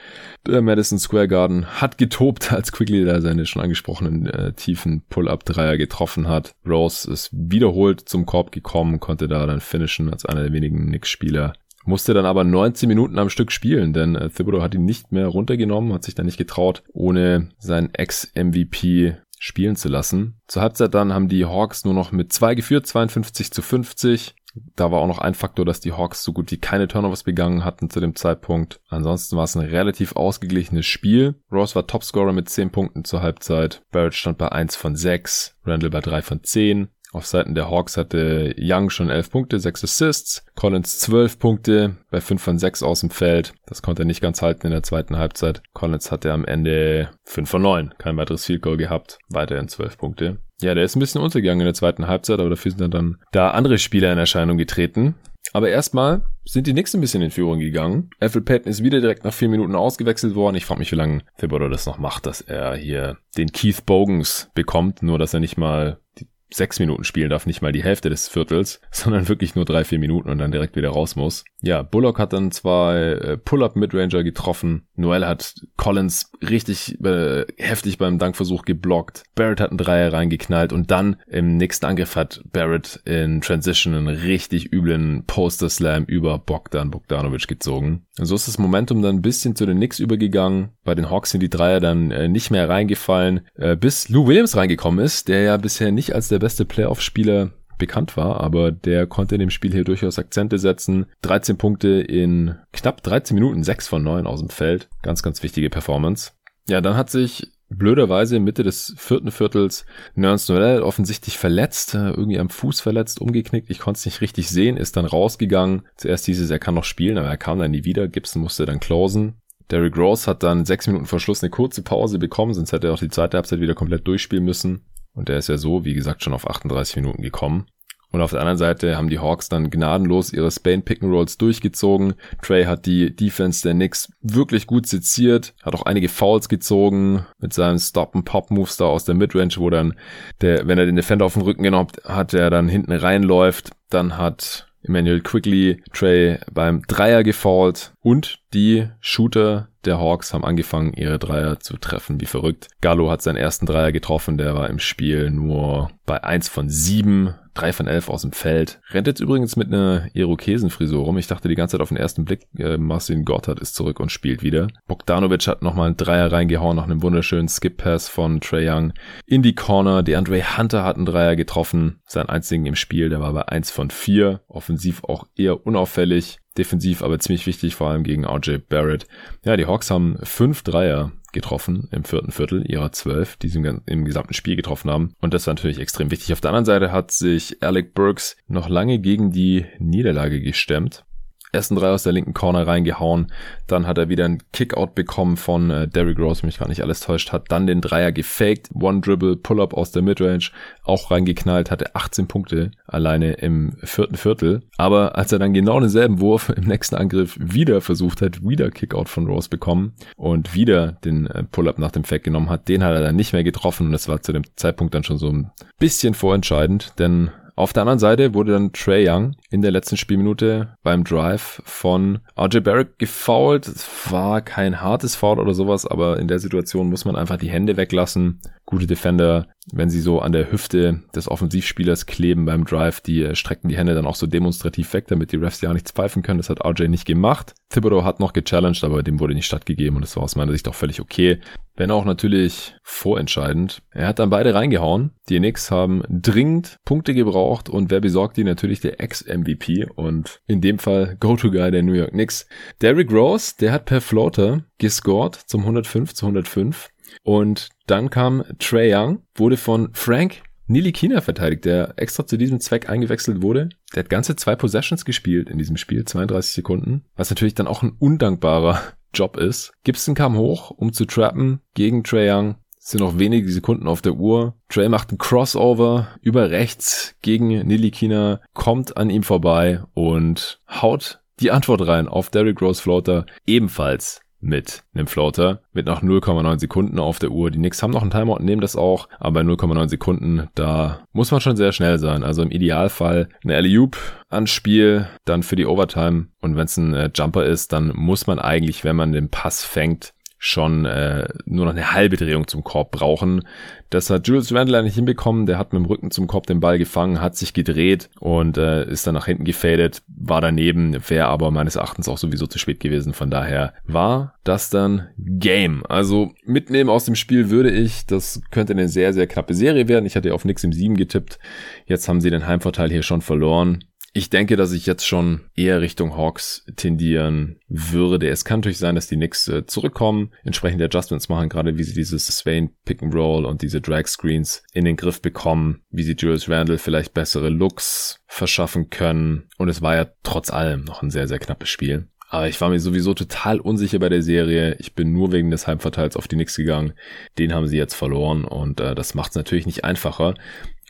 Der Madison Square Garden hat getobt, als Quigley da seine schon angesprochenen äh, tiefen Pull-Up-Dreier getroffen hat. Rose ist wiederholt zum Korb gekommen, konnte da dann finishen als einer der wenigen Knicks-Spieler, musste dann aber 19 Minuten am Stück spielen, denn äh, Thibodeau hat ihn nicht mehr runtergenommen, hat sich dann nicht getraut, ohne seinen Ex-MVP spielen zu lassen. Zur Halbzeit dann haben die Hawks nur noch mit zwei geführt, 52 zu 50. Da war auch noch ein Faktor, dass die Hawks so gut wie keine Turnovers begangen hatten zu dem Zeitpunkt. Ansonsten war es ein relativ ausgeglichenes Spiel. Ross war Topscorer mit 10 Punkten zur Halbzeit. Barrett stand bei 1 von 6. Randall bei 3 von 10. Auf Seiten der Hawks hatte Young schon 11 Punkte, 6 Assists, Collins 12 Punkte bei 5 von 6 aus dem Feld. Das konnte er nicht ganz halten in der zweiten Halbzeit. Collins hatte am Ende 5 von 9, kein weiteres Field Goal gehabt, weiterhin 12 Punkte. Ja, der ist ein bisschen untergegangen in der zweiten Halbzeit, aber dafür sind dann da andere Spieler in Erscheinung getreten. Aber erstmal sind die Knicks ein bisschen in Führung gegangen. Alfred Payton ist wieder direkt nach vier Minuten ausgewechselt worden. Ich frage mich, wie lange Thibodeau das noch macht, dass er hier den Keith Bogans bekommt, nur dass er nicht mal die sechs Minuten spielen darf, nicht mal die Hälfte des Viertels, sondern wirklich nur drei, vier Minuten und dann direkt wieder raus muss. Ja, Bullock hat dann zwei äh, Pull-Up-Midranger getroffen. Noel hat Collins richtig äh, heftig beim Dankversuch geblockt. Barrett hat einen Dreier reingeknallt und dann im nächsten Angriff hat Barrett in Transition einen richtig üblen Poster-Slam über Bogdan Bogdanovic gezogen. Und so ist das Momentum dann ein bisschen zu den Knicks übergegangen. Bei den Hawks sind die Dreier dann äh, nicht mehr reingefallen, äh, bis Lou Williams reingekommen ist, der ja bisher nicht als der beste Playoff-Spieler bekannt war, aber der konnte in dem Spiel hier durchaus Akzente setzen. 13 Punkte in knapp 13 Minuten, 6 von 9 aus dem Feld. Ganz, ganz wichtige Performance. Ja, dann hat sich blöderweise Mitte des vierten Viertels Nernst Noel offensichtlich verletzt, äh, irgendwie am Fuß verletzt, umgeknickt. Ich konnte es nicht richtig sehen, ist dann rausgegangen. Zuerst hieß es, er kann noch spielen, aber er kam dann nie wieder. Gibson musste dann closen. Derrick Rose hat dann sechs Minuten vor Schluss eine kurze Pause bekommen, sonst hätte er auch die zweite Halbzeit wieder komplett durchspielen müssen. Und der ist ja so, wie gesagt, schon auf 38 Minuten gekommen. Und auf der anderen Seite haben die Hawks dann gnadenlos ihre Spain Pick and Rolls durchgezogen. Trey hat die Defense der Knicks wirklich gut seziert, hat auch einige Fouls gezogen mit seinem Stop and Pop Moves da aus der Midrange, wo dann der, wenn er den Defender auf den Rücken genommen hat, der dann hinten reinläuft. Dann hat Emmanuel Quickly Trey beim Dreier gefault und die Shooter der Hawks haben angefangen, ihre Dreier zu treffen, wie verrückt. Gallo hat seinen ersten Dreier getroffen, der war im Spiel nur bei eins von sieben 3 von 11 aus dem Feld. Rennt jetzt übrigens mit einer Irokesenfrisur rum. Ich dachte die ganze Zeit auf den ersten Blick, äh, Marcin Gotthard ist zurück und spielt wieder. Bogdanovic hat nochmal einen Dreier reingehauen nach einem wunderschönen Skip-Pass von Trey Young in die Corner. DeAndre Hunter hat einen Dreier getroffen, sein einzigen im Spiel, der war bei 1 von 4. Offensiv auch eher unauffällig. Defensiv aber ziemlich wichtig, vor allem gegen RJ Barrett. Ja, die Hawks haben fünf Dreier getroffen im vierten Viertel ihrer zwölf, die sie im, gesamten Spiel getroffen haben. Und das war natürlich extrem wichtig. Auf der anderen Seite hat sich Alec Burks noch lange gegen die Niederlage gestemmt ersten drei aus der linken Corner reingehauen. Dann hat er wieder einen Kickout bekommen von äh, Derrick Rose, mich gar nicht alles täuscht, hat dann den Dreier gefaked, One Dribble, Pull-up aus der Midrange, auch reingeknallt, hatte 18 Punkte alleine im vierten Viertel. Aber als er dann genau denselben Wurf im nächsten Angriff wieder versucht hat, wieder Kickout von Rose bekommen und wieder den äh, Pull-up nach dem Fake genommen hat, den hat er dann nicht mehr getroffen. Und das war zu dem Zeitpunkt dann schon so ein bisschen vorentscheidend, denn auf der anderen Seite wurde dann Trey Young in der letzten Spielminute beim Drive von RJ Barrett gefoult. Es war kein hartes Foul oder sowas, aber in der Situation muss man einfach die Hände weglassen. Gute Defender, wenn sie so an der Hüfte des Offensivspielers kleben beim Drive, die strecken die Hände dann auch so demonstrativ weg, damit die Refs ja nichts pfeifen können. Das hat RJ nicht gemacht. Thibodeau hat noch gechallenged, aber dem wurde nicht stattgegeben und das war aus meiner Sicht auch völlig okay wenn auch natürlich vorentscheidend. Er hat dann beide reingehauen. Die Knicks haben dringend Punkte gebraucht und wer besorgt die? Natürlich der Ex-MVP und in dem Fall Go-To-Guy der New York Knicks. Derrick Rose, der hat per Floater gescored zum 105 zu 105 und dann kam Trey Young, wurde von Frank Nilikina verteidigt, der extra zu diesem Zweck eingewechselt wurde. Der hat ganze zwei Possessions gespielt in diesem Spiel, 32 Sekunden, was natürlich dann auch ein undankbarer Job ist. Gibson kam hoch, um zu trappen gegen Trae Young. Es sind noch wenige Sekunden auf der Uhr. Trey macht einen Crossover über rechts gegen Nilikina, kommt an ihm vorbei und haut die Antwort rein auf Derrick Rose Floater. Ebenfalls mit einem Floater mit noch 0,9 Sekunden auf der Uhr. Die Knicks haben noch einen Timeout und nehmen das auch, aber 0,9 Sekunden, da muss man schon sehr schnell sein. Also im Idealfall eine Alley-Oop ans Spiel, dann für die Overtime und wenn es ein äh, Jumper ist, dann muss man eigentlich, wenn man den Pass fängt, schon äh, nur noch eine halbe Drehung zum Korb brauchen. Das hat Julius Randle nicht hinbekommen. Der hat mit dem Rücken zum Korb den Ball gefangen, hat sich gedreht und äh, ist dann nach hinten gefadet, war daneben, wäre aber meines Erachtens auch sowieso zu spät gewesen. Von daher war das dann Game. Also mitnehmen aus dem Spiel würde ich, das könnte eine sehr, sehr knappe Serie werden. Ich hatte auf nix im 7 getippt. Jetzt haben sie den Heimvorteil hier schon verloren. Ich denke, dass ich jetzt schon eher Richtung Hawks tendieren würde. Es kann natürlich sein, dass die Knicks äh, zurückkommen, entsprechende Adjustments machen, gerade wie sie dieses Swain Pick and Roll und diese Drag Screens in den Griff bekommen, wie sie Julius Randle vielleicht bessere Looks verschaffen können. Und es war ja trotz allem noch ein sehr, sehr knappes Spiel. Aber ich war mir sowieso total unsicher bei der Serie. Ich bin nur wegen des Heimverteils auf die Knicks gegangen. Den haben sie jetzt verloren und äh, das macht es natürlich nicht einfacher.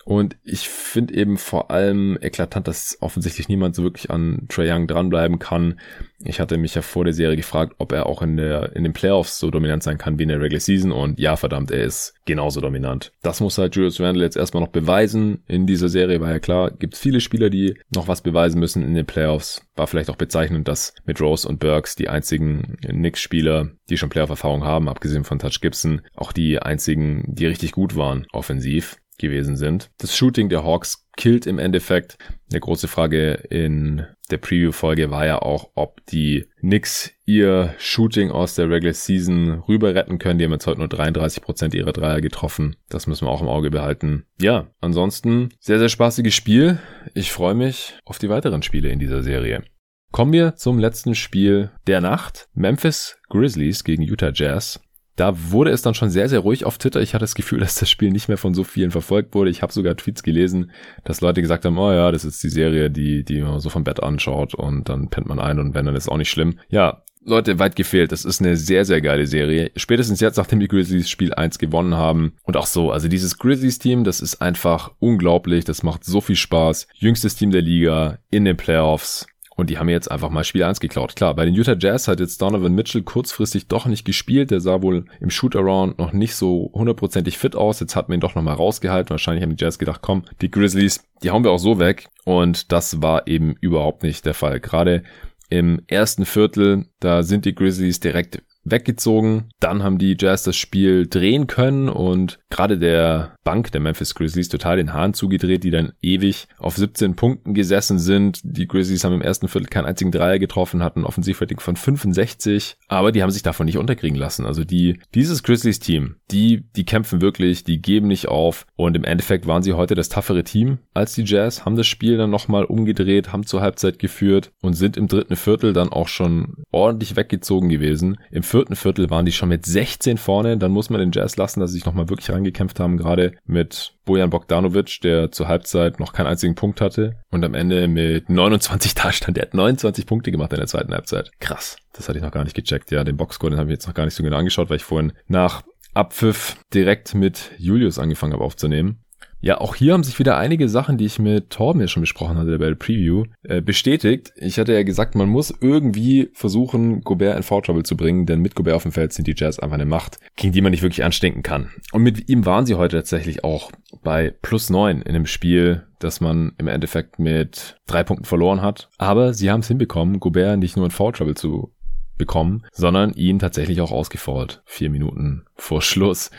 Und ich finde eben vor allem eklatant, dass offensichtlich niemand so wirklich an Trae Young dranbleiben kann. Ich hatte mich ja vor der Serie gefragt, ob er auch in der, in den Playoffs so dominant sein kann wie in der Regular Season. Und ja, verdammt, er ist genauso dominant. Das muss halt Julius Randle jetzt erstmal noch beweisen. In dieser Serie war ja klar, gibt es viele Spieler, die noch was beweisen müssen in den Playoffs. War vielleicht auch bezeichnend, dass mit Rose und Burks die einzigen Knicks-Spieler, die schon Playoff-Erfahrung haben, abgesehen von Touch Gibson, auch die einzigen, die richtig gut waren offensiv gewesen sind. Das Shooting der Hawks killt im Endeffekt. Eine große Frage in der Preview-Folge war ja auch, ob die Knicks ihr Shooting aus der Regular Season rüber retten können. Die haben jetzt heute nur 33% ihrer Dreier getroffen. Das müssen wir auch im Auge behalten. Ja, ansonsten sehr, sehr spaßiges Spiel. Ich freue mich auf die weiteren Spiele in dieser Serie. Kommen wir zum letzten Spiel der Nacht. Memphis Grizzlies gegen Utah Jazz. Da wurde es dann schon sehr, sehr ruhig auf Twitter. Ich hatte das Gefühl, dass das Spiel nicht mehr von so vielen verfolgt wurde. Ich habe sogar Tweets gelesen, dass Leute gesagt haben, oh ja, das ist die Serie, die, die man so vom Bett anschaut und dann pennt man ein und wenn, dann ist auch nicht schlimm. Ja, Leute, weit gefehlt. Das ist eine sehr, sehr geile Serie. Spätestens jetzt, nachdem die Grizzlies Spiel 1 gewonnen haben. Und auch so, also dieses Grizzlies-Team, das ist einfach unglaublich. Das macht so viel Spaß. Jüngstes Team der Liga in den Playoffs. Und die haben jetzt einfach mal Spiel 1 geklaut. Klar, bei den Utah Jazz hat jetzt Donovan Mitchell kurzfristig doch nicht gespielt. Der sah wohl im Shootaround noch nicht so hundertprozentig fit aus. Jetzt hat man ihn doch nochmal rausgehalten. Wahrscheinlich haben die Jazz gedacht, komm, die Grizzlies, die hauen wir auch so weg. Und das war eben überhaupt nicht der Fall. Gerade im ersten Viertel, da sind die Grizzlies direkt weggezogen. Dann haben die Jazz das Spiel drehen können und gerade der Bank der Memphis Grizzlies total den Hahn zugedreht, die dann ewig auf 17 Punkten gesessen sind. Die Grizzlies haben im ersten Viertel keinen einzigen Dreier getroffen, hatten Offensivrating von 65, aber die haben sich davon nicht unterkriegen lassen. Also die, dieses Grizzlies Team, die, die kämpfen wirklich, die geben nicht auf und im Endeffekt waren sie heute das toughere Team als die Jazz, haben das Spiel dann nochmal umgedreht, haben zur Halbzeit geführt und sind im dritten Viertel dann auch schon ordentlich weggezogen gewesen. Im vierten Viertel waren die schon mit 16 vorne. Dann muss man den Jazz lassen, dass sie sich nochmal wirklich reingekämpft haben, gerade mit Bojan Bogdanovic, der zur Halbzeit noch keinen einzigen Punkt hatte und am Ende mit 29 da stand. Der hat 29 Punkte gemacht in der zweiten Halbzeit. Krass. Das hatte ich noch gar nicht gecheckt. Ja, den Boxscore, den habe ich jetzt noch gar nicht so genau angeschaut, weil ich vorhin nach Abpfiff direkt mit Julius angefangen habe aufzunehmen. Ja, auch hier haben sich wieder einige Sachen, die ich mit Torben ja schon besprochen hatte bei der Preview, äh, bestätigt. Ich hatte ja gesagt, man muss irgendwie versuchen, Gobert in Foul Trouble zu bringen, denn mit Gobert auf dem Feld sind die Jazz einfach eine Macht, gegen die man nicht wirklich anstinken kann. Und mit ihm waren sie heute tatsächlich auch bei plus neun in einem Spiel, das man im Endeffekt mit drei Punkten verloren hat. Aber sie haben es hinbekommen, Gobert nicht nur in Foul Trouble zu bekommen, sondern ihn tatsächlich auch ausgefault. Vier Minuten vor Schluss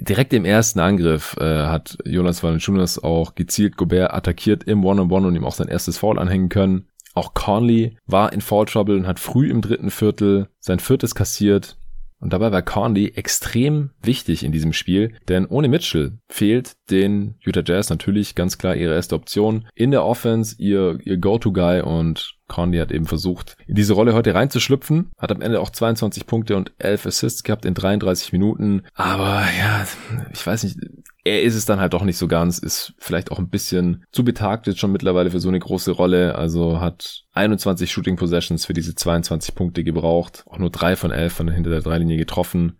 direkt im ersten Angriff äh, hat Jonas Valanciunas auch gezielt Gobert attackiert im One-on-One -on -One und ihm auch sein erstes Foul anhängen können. Auch Conley war in Foul Trouble und hat früh im dritten Viertel sein viertes kassiert. Und dabei war Conley extrem wichtig in diesem Spiel, denn ohne Mitchell fehlt den Utah Jazz natürlich ganz klar ihre erste Option in der Offense, ihr, ihr Go-To-Guy und Conley hat eben versucht, in diese Rolle heute reinzuschlüpfen, hat am Ende auch 22 Punkte und 11 Assists gehabt in 33 Minuten. Aber ja, ich weiß nicht, er ist es dann halt doch nicht so ganz, ist vielleicht auch ein bisschen zu betagt jetzt schon mittlerweile für so eine große Rolle, also hat 21 Shooting Possessions für diese 22 Punkte gebraucht, auch nur drei von elf von hinter der Dreilinie getroffen.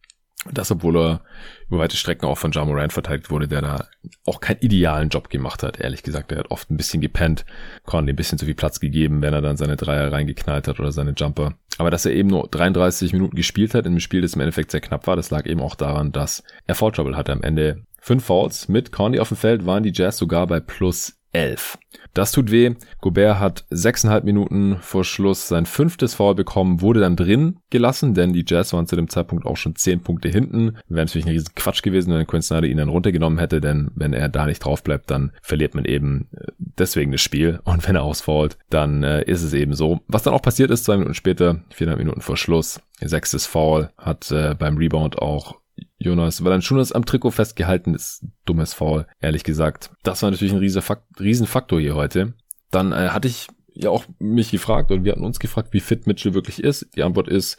Das, obwohl er über weite Strecken auch von Ja Morant verteidigt wurde, der da auch keinen idealen Job gemacht hat, ehrlich gesagt. Er hat oft ein bisschen gepennt, konnte ein bisschen zu viel Platz gegeben, wenn er dann seine Dreier reingeknallt hat oder seine Jumper. Aber dass er eben nur 33 Minuten gespielt hat in einem Spiel, das im Endeffekt sehr knapp war, das lag eben auch daran, dass er Foul Trouble hatte. Am Ende fünf Fouls mit Conley auf dem Feld waren die Jazz sogar bei plus 11. Das tut weh. Gobert hat sechseinhalb Minuten vor Schluss sein fünftes Foul bekommen, wurde dann drin gelassen, denn die Jazz waren zu dem Zeitpunkt auch schon zehn Punkte hinten. Wäre natürlich ein riesen Quatsch gewesen, wenn Quinn Snyder ihn dann runtergenommen hätte, denn wenn er da nicht drauf bleibt, dann verliert man eben äh, deswegen das Spiel. Und wenn er ausfault, dann äh, ist es eben so. Was dann auch passiert ist, zwei Minuten später, viereinhalb Minuten vor Schluss, sechstes Foul, hat äh, beim Rebound auch Jonas Valanciunas am Trikot festgehalten ist. Dummes Foul, ehrlich gesagt. Das war natürlich ein riesen, Fakt, riesen Faktor hier heute. Dann äh, hatte ich ja auch mich gefragt und wir hatten uns gefragt, wie fit Mitchell wirklich ist. Die Antwort ist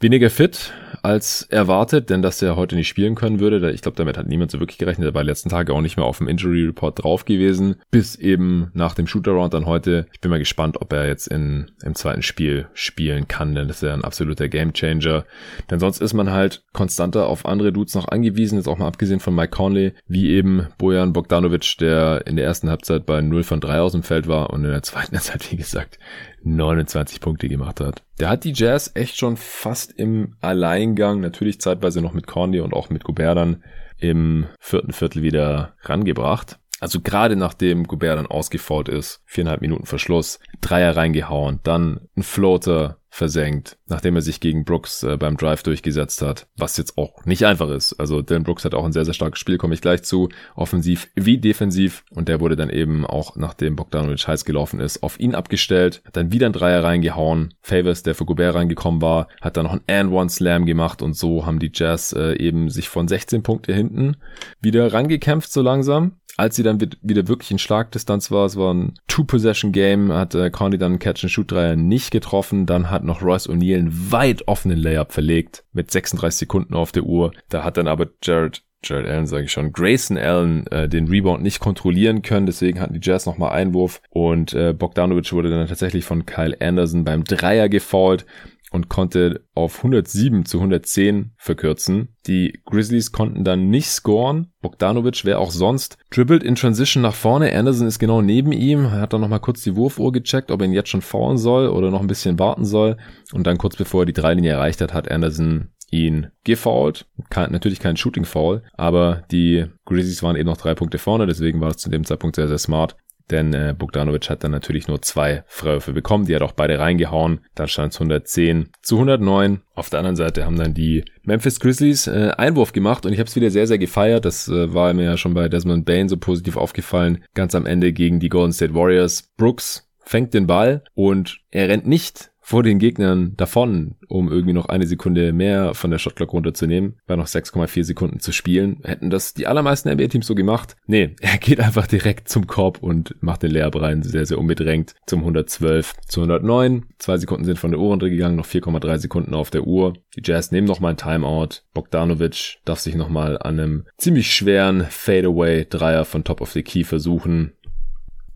weniger fit als erwartet, denn dass er heute nicht spielen können würde, ich glaube, damit hat niemand so wirklich gerechnet. Er war letzten Tage auch nicht mehr auf dem Injury Report drauf gewesen, bis eben nach dem Shootaround dann heute. Ich bin mal gespannt, ob er jetzt in, im zweiten Spiel spielen kann, denn das ist ja ein absoluter Gamechanger. Denn sonst ist man halt konstanter auf andere Dudes noch angewiesen, jetzt auch mal abgesehen von Mike Conley, wie eben Bojan Bogdanovic, der in der ersten Halbzeit bei 0 von 3 aus dem Feld war und in der zweiten Halbzeit, wie gesagt, 29 Punkte gemacht hat. Der hat die Jazz echt schon fast im Alleingang, natürlich zeitweise noch mit Conley und auch mit Gobert dann im vierten Viertel wieder rangebracht. Also gerade nachdem Gobert dann ausgefault ist, viereinhalb Minuten Verschluss, Dreier reingehauen, dann ein Floater versenkt, nachdem er sich gegen Brooks äh, beim Drive durchgesetzt hat, was jetzt auch nicht einfach ist. Also Dylan Brooks hat auch ein sehr, sehr starkes Spiel, komme ich gleich zu, offensiv wie defensiv. Und der wurde dann eben auch, nachdem Bogdanovic heiß gelaufen ist, auf ihn abgestellt, hat dann wieder ein Dreier reingehauen, Favors, der für Gobert reingekommen war, hat dann noch ein And-One-Slam gemacht. Und so haben die Jazz äh, eben sich von 16 Punkte hinten wieder rangekämpft so langsam als sie dann wieder wirklich in Schlagdistanz war, es war ein Two-Possession-Game, hat äh, Conley dann einen Catch-and-Shoot-Dreier nicht getroffen, dann hat noch Royce O'Neal einen weit offenen Layup verlegt, mit 36 Sekunden auf der Uhr, da hat dann aber Jared Jared Allen sage ich schon, Grayson Allen äh, den Rebound nicht kontrollieren können, deswegen hatten die Jazz nochmal Einwurf. Und äh, Bogdanovic wurde dann tatsächlich von Kyle Anderson beim Dreier gefault und konnte auf 107 zu 110 verkürzen. Die Grizzlies konnten dann nicht scoren. Bogdanovic, wer auch sonst, dribbelt in Transition nach vorne. Anderson ist genau neben ihm. Er hat dann nochmal kurz die Wurfuhr gecheckt, ob er ihn jetzt schon faulen soll oder noch ein bisschen warten soll. Und dann kurz bevor er die Dreilinie erreicht hat, hat Anderson ihn gefoult. Kein, natürlich kein Shooting Foul, aber die Grizzlies waren eben noch drei Punkte vorne, deswegen war es zu dem Zeitpunkt sehr, sehr smart. Denn äh, Bogdanovic hat dann natürlich nur zwei Freiwürfe bekommen. Die hat auch beide reingehauen. Dann stand es 110 zu 109. Auf der anderen Seite haben dann die Memphis Grizzlies äh, Einwurf gemacht und ich habe es wieder sehr, sehr gefeiert. Das äh, war mir ja schon bei Desmond Bain so positiv aufgefallen. Ganz am Ende gegen die Golden State Warriors. Brooks fängt den Ball und er rennt nicht vor den Gegnern davon, um irgendwie noch eine Sekunde mehr von der Shotclock runterzunehmen, bei noch 6,4 Sekunden zu spielen. Hätten das die allermeisten NBA-Teams so gemacht? Nee, er geht einfach direkt zum Korb und macht den Layup rein, sehr, sehr unbedrängt zum 112 zu 109. Zwei Sekunden sind von der Uhr runtergegangen, noch 4,3 Sekunden auf der Uhr. Die Jazz nehmen nochmal ein Timeout. Bogdanovic darf sich nochmal an einem ziemlich schweren Fadeaway-Dreier von Top of the Key versuchen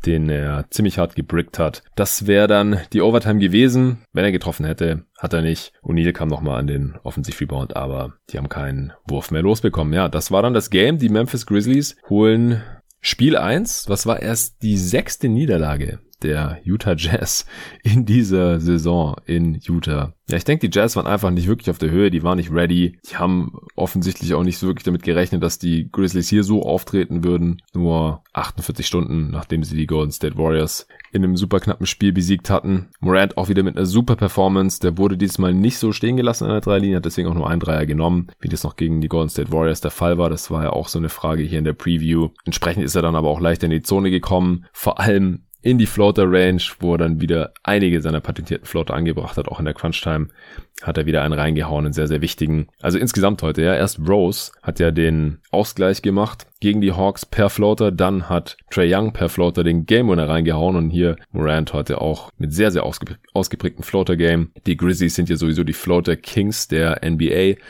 den er ziemlich hart gebrickt hat. Das wäre dann die Overtime gewesen, wenn er getroffen hätte. Hat er nicht. O'Neal kam nochmal an den Offensiv-Rebound, aber die haben keinen Wurf mehr losbekommen. Ja, das war dann das Game. Die Memphis Grizzlies holen Spiel 1. Was war erst die sechste Niederlage der Utah Jazz in dieser Saison in Utah. Ja, ich denke, die Jazz waren einfach nicht wirklich auf der Höhe, die waren nicht ready. Die haben offensichtlich auch nicht so wirklich damit gerechnet, dass die Grizzlies hier so auftreten würden. Nur 48 Stunden, nachdem sie die Golden State Warriors in einem super knappen Spiel besiegt hatten. Morant auch wieder mit einer super Performance. Der wurde diesmal nicht so stehen gelassen an der Dreilinie, hat deswegen auch nur einen Dreier genommen, wie das noch gegen die Golden State Warriors der Fall war. Das war ja auch so eine Frage hier in der Preview. Entsprechend ist er dann aber auch leichter in die Zone gekommen. Vor allem in die Floater Range, wo er dann wieder einige seiner patentierten Floater angebracht hat, auch in der Crunch Time hat er wieder einen reingehauen, einen sehr, sehr wichtigen. Also insgesamt heute, ja, erst Rose hat ja den Ausgleich gemacht gegen die Hawks per Floater, dann hat Trey Young per Floater den Game Winner reingehauen und hier Morant heute auch mit sehr, sehr ausge ausgeprägten Floater Game. Die Grizzlies sind ja sowieso die Floater Kings der NBA,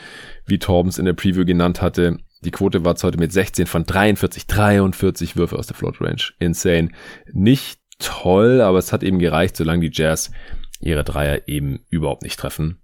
wie Torbens in der Preview genannt hatte. Die Quote war heute mit 16 von 43, 43 Würfe aus der Float Range. Insane. Nicht toll, aber es hat eben gereicht, solange die Jazz ihre Dreier eben überhaupt nicht treffen.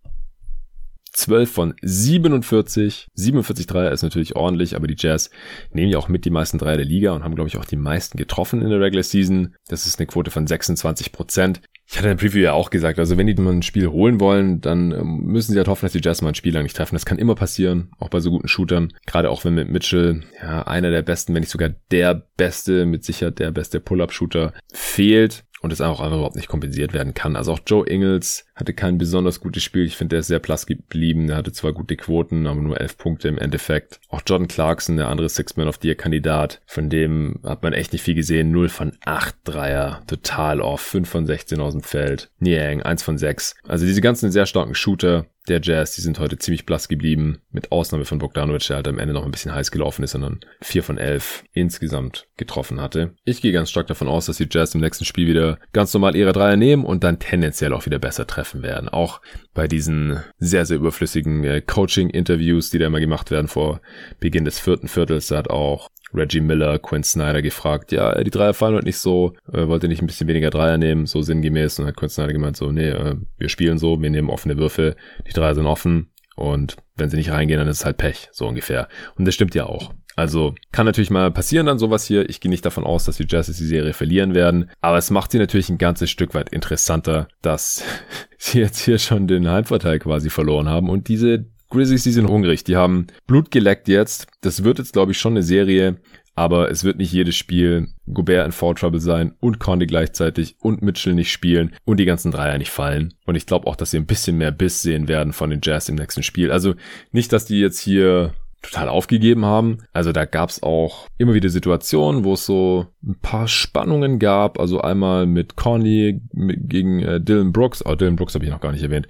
12 von 47. 47 Dreier ist natürlich ordentlich, aber die Jazz nehmen ja auch mit die meisten Dreier der Liga und haben, glaube ich, auch die meisten getroffen in der Regular Season. Das ist eine Quote von 26 Prozent. Ich hatte in der Preview ja auch gesagt, also wenn die mal ein Spiel holen wollen, dann ähm, müssen sie halt hoffen, dass die Jazz mal ein Spiel lang nicht treffen. Das kann immer passieren, auch bei so guten Shootern. Gerade auch wenn mit Mitchell, ja, einer der besten, wenn nicht sogar der beste, mit Sicherheit der beste Pull-Up-Shooter fehlt und es auch einfach überhaupt nicht kompensiert werden kann. Also auch Joe Ingles hatte kein besonders gutes Spiel. Ich finde, der ist sehr blass geblieben. Er hatte zwar gute Quoten, aber nur elf Punkte im Endeffekt. Auch Jordan Clarkson, der andere Six-Man of the Year Kandidat, von dem hat man echt nicht viel gesehen. 0 von 8 Dreier, total off, 5 von 16 aus dem Feld. Niang, 1 von 6. Also diese ganzen sehr starken Shooter, der Jazz, die sind heute ziemlich blass geblieben, mit Ausnahme von Bogdanovic, der halt am Ende noch ein bisschen heiß gelaufen ist, sondern 4 von 11 insgesamt getroffen hatte. Ich gehe ganz stark davon aus, dass die Jazz im nächsten Spiel wieder ganz normal ihre Dreier nehmen und dann tendenziell auch wieder besser treffen werden. Auch bei diesen sehr, sehr überflüssigen äh, Coaching-Interviews, die da immer gemacht werden vor Beginn des vierten Viertels, da hat auch Reggie Miller, Quinn Snyder gefragt, ja, die Dreier fallen heute nicht so, äh, wollt ihr nicht ein bisschen weniger Dreier nehmen, so sinngemäß. Und hat Quinn Snyder gemeint, so, nee, äh, wir spielen so, wir nehmen offene Würfel, die Dreier sind offen und wenn sie nicht reingehen, dann ist es halt Pech, so ungefähr. Und das stimmt ja auch. Also kann natürlich mal passieren dann sowas hier. Ich gehe nicht davon aus, dass die Jazz die Serie verlieren werden. Aber es macht sie natürlich ein ganzes Stück weit interessanter, dass sie jetzt hier schon den Heimvorteil quasi verloren haben und diese Grizzlies, die sind hungrig. Die haben Blut geleckt jetzt. Das wird jetzt, glaube ich, schon eine Serie. Aber es wird nicht jedes Spiel Gobert in Foul Trouble sein und Condy gleichzeitig und Mitchell nicht spielen und die ganzen Dreier nicht fallen. Und ich glaube auch, dass sie ein bisschen mehr Biss sehen werden von den Jazz im nächsten Spiel. Also nicht, dass die jetzt hier total aufgegeben haben. Also da gab es auch immer wieder Situationen, wo es so ein paar Spannungen gab. Also einmal mit Conley gegen äh, Dylan Brooks. Oh, Dylan Brooks habe ich noch gar nicht erwähnt.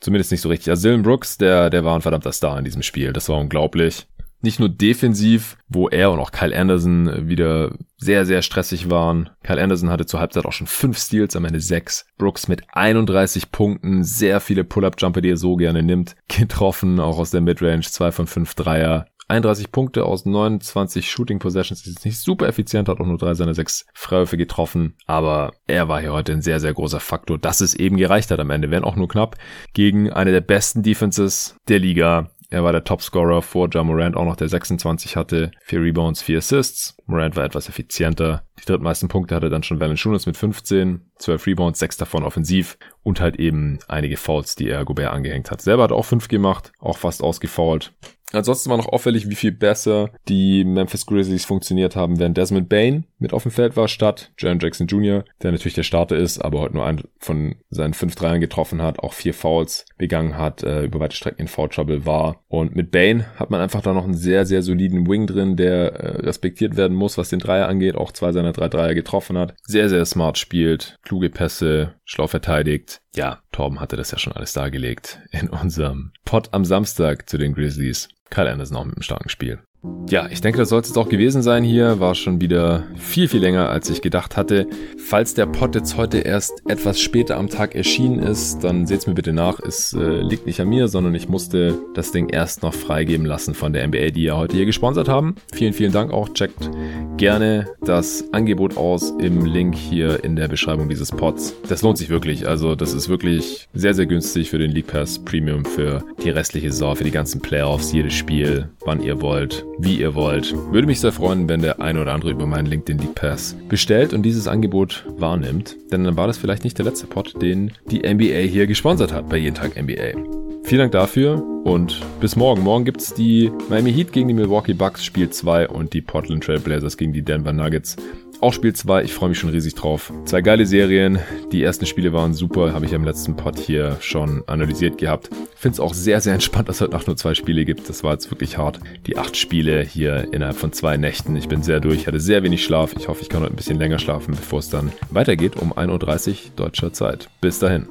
Zumindest nicht so richtig. Also Dylan Brooks, der, der war ein verdammter Star in diesem Spiel. Das war unglaublich. Nicht nur defensiv, wo er und auch Kyle Anderson wieder sehr, sehr stressig waren. Kyle Anderson hatte zur Halbzeit auch schon fünf Steals, am Ende sechs. Brooks mit 31 Punkten, sehr viele Pull-Up-Jumper, die er so gerne nimmt, getroffen, auch aus der Midrange, zwei von fünf Dreier. 31 Punkte aus 29 Shooting Possessions. Ist jetzt nicht super effizient, hat auch nur drei seiner sechs Freiwürfe getroffen. Aber er war hier heute ein sehr, sehr großer Faktor, dass es eben gereicht hat am Ende, wenn auch nur knapp, gegen eine der besten Defenses der Liga. Er war der Topscorer vor Ja Morant, auch noch der 26 hatte. Vier Rebounds, vier Assists. Morant war etwas effizienter. Die drittmeisten Punkte hatte dann schon Valanciunas mit 15, 12 Rebounds, sechs davon offensiv und halt eben einige Fouls, die er Gobert angehängt hat. Selber hat auch fünf gemacht, auch fast ausgefault. Ansonsten war noch auffällig, wie viel besser die Memphis Grizzlies funktioniert haben, während Desmond Bain mit auf dem Feld war, statt Jaron Jackson Jr., der natürlich der Starter ist, aber heute nur einen von seinen fünf Dreiern getroffen hat, auch vier Fouls begangen hat, äh, über weite Strecken in Foul Trouble war. Und mit Bain hat man einfach da noch einen sehr, sehr soliden Wing drin, der äh, respektiert werden muss, was den Dreier angeht, auch zwei seiner drei Dreier getroffen hat. Sehr, sehr smart spielt, kluge Pässe, schlau verteidigt. Ja, Torben hatte das ja schon alles dargelegt in unserem Pod am Samstag zu den Grizzlies. Kyle Anderson auch mit einem starken Spiel. Ja, ich denke, das soll es jetzt auch gewesen sein hier. War schon wieder viel, viel länger, als ich gedacht hatte. Falls der Pod jetzt heute erst etwas später am Tag erschienen ist, dann seht's mir bitte nach. Es äh, liegt nicht an mir, sondern ich musste das Ding erst noch freigeben lassen von der NBA, die ja heute hier gesponsert haben. Vielen, vielen Dank auch. Checkt gerne das Angebot aus im Link hier in der Beschreibung dieses Pods. Das lohnt sich wirklich. Also, das ist wirklich sehr, sehr günstig für den League Pass Premium für die restliche Saison, für die ganzen Playoffs, jedes Spiel, wann ihr wollt wie ihr wollt. Würde mich sehr freuen, wenn der ein oder andere über meinen LinkedIn League Pass bestellt und dieses Angebot wahrnimmt, denn dann war das vielleicht nicht der letzte Pod, den die NBA hier gesponsert hat bei Jeden Tag NBA. Vielen Dank dafür und bis morgen. Morgen gibt es die Miami Heat gegen die Milwaukee Bucks Spiel 2 und die Portland Trail Blazers gegen die Denver Nuggets auch Spiel 2. Ich freue mich schon riesig drauf. Zwei geile Serien. Die ersten Spiele waren super. Habe ich im letzten Pod hier schon analysiert gehabt. Finde es auch sehr, sehr entspannt, dass es heute Nacht nur zwei Spiele gibt. Das war jetzt wirklich hart. Die acht Spiele hier innerhalb von zwei Nächten. Ich bin sehr durch. Hatte sehr wenig Schlaf. Ich hoffe, ich kann heute ein bisschen länger schlafen, bevor es dann weitergeht um 1.30 Uhr deutscher Zeit. Bis dahin.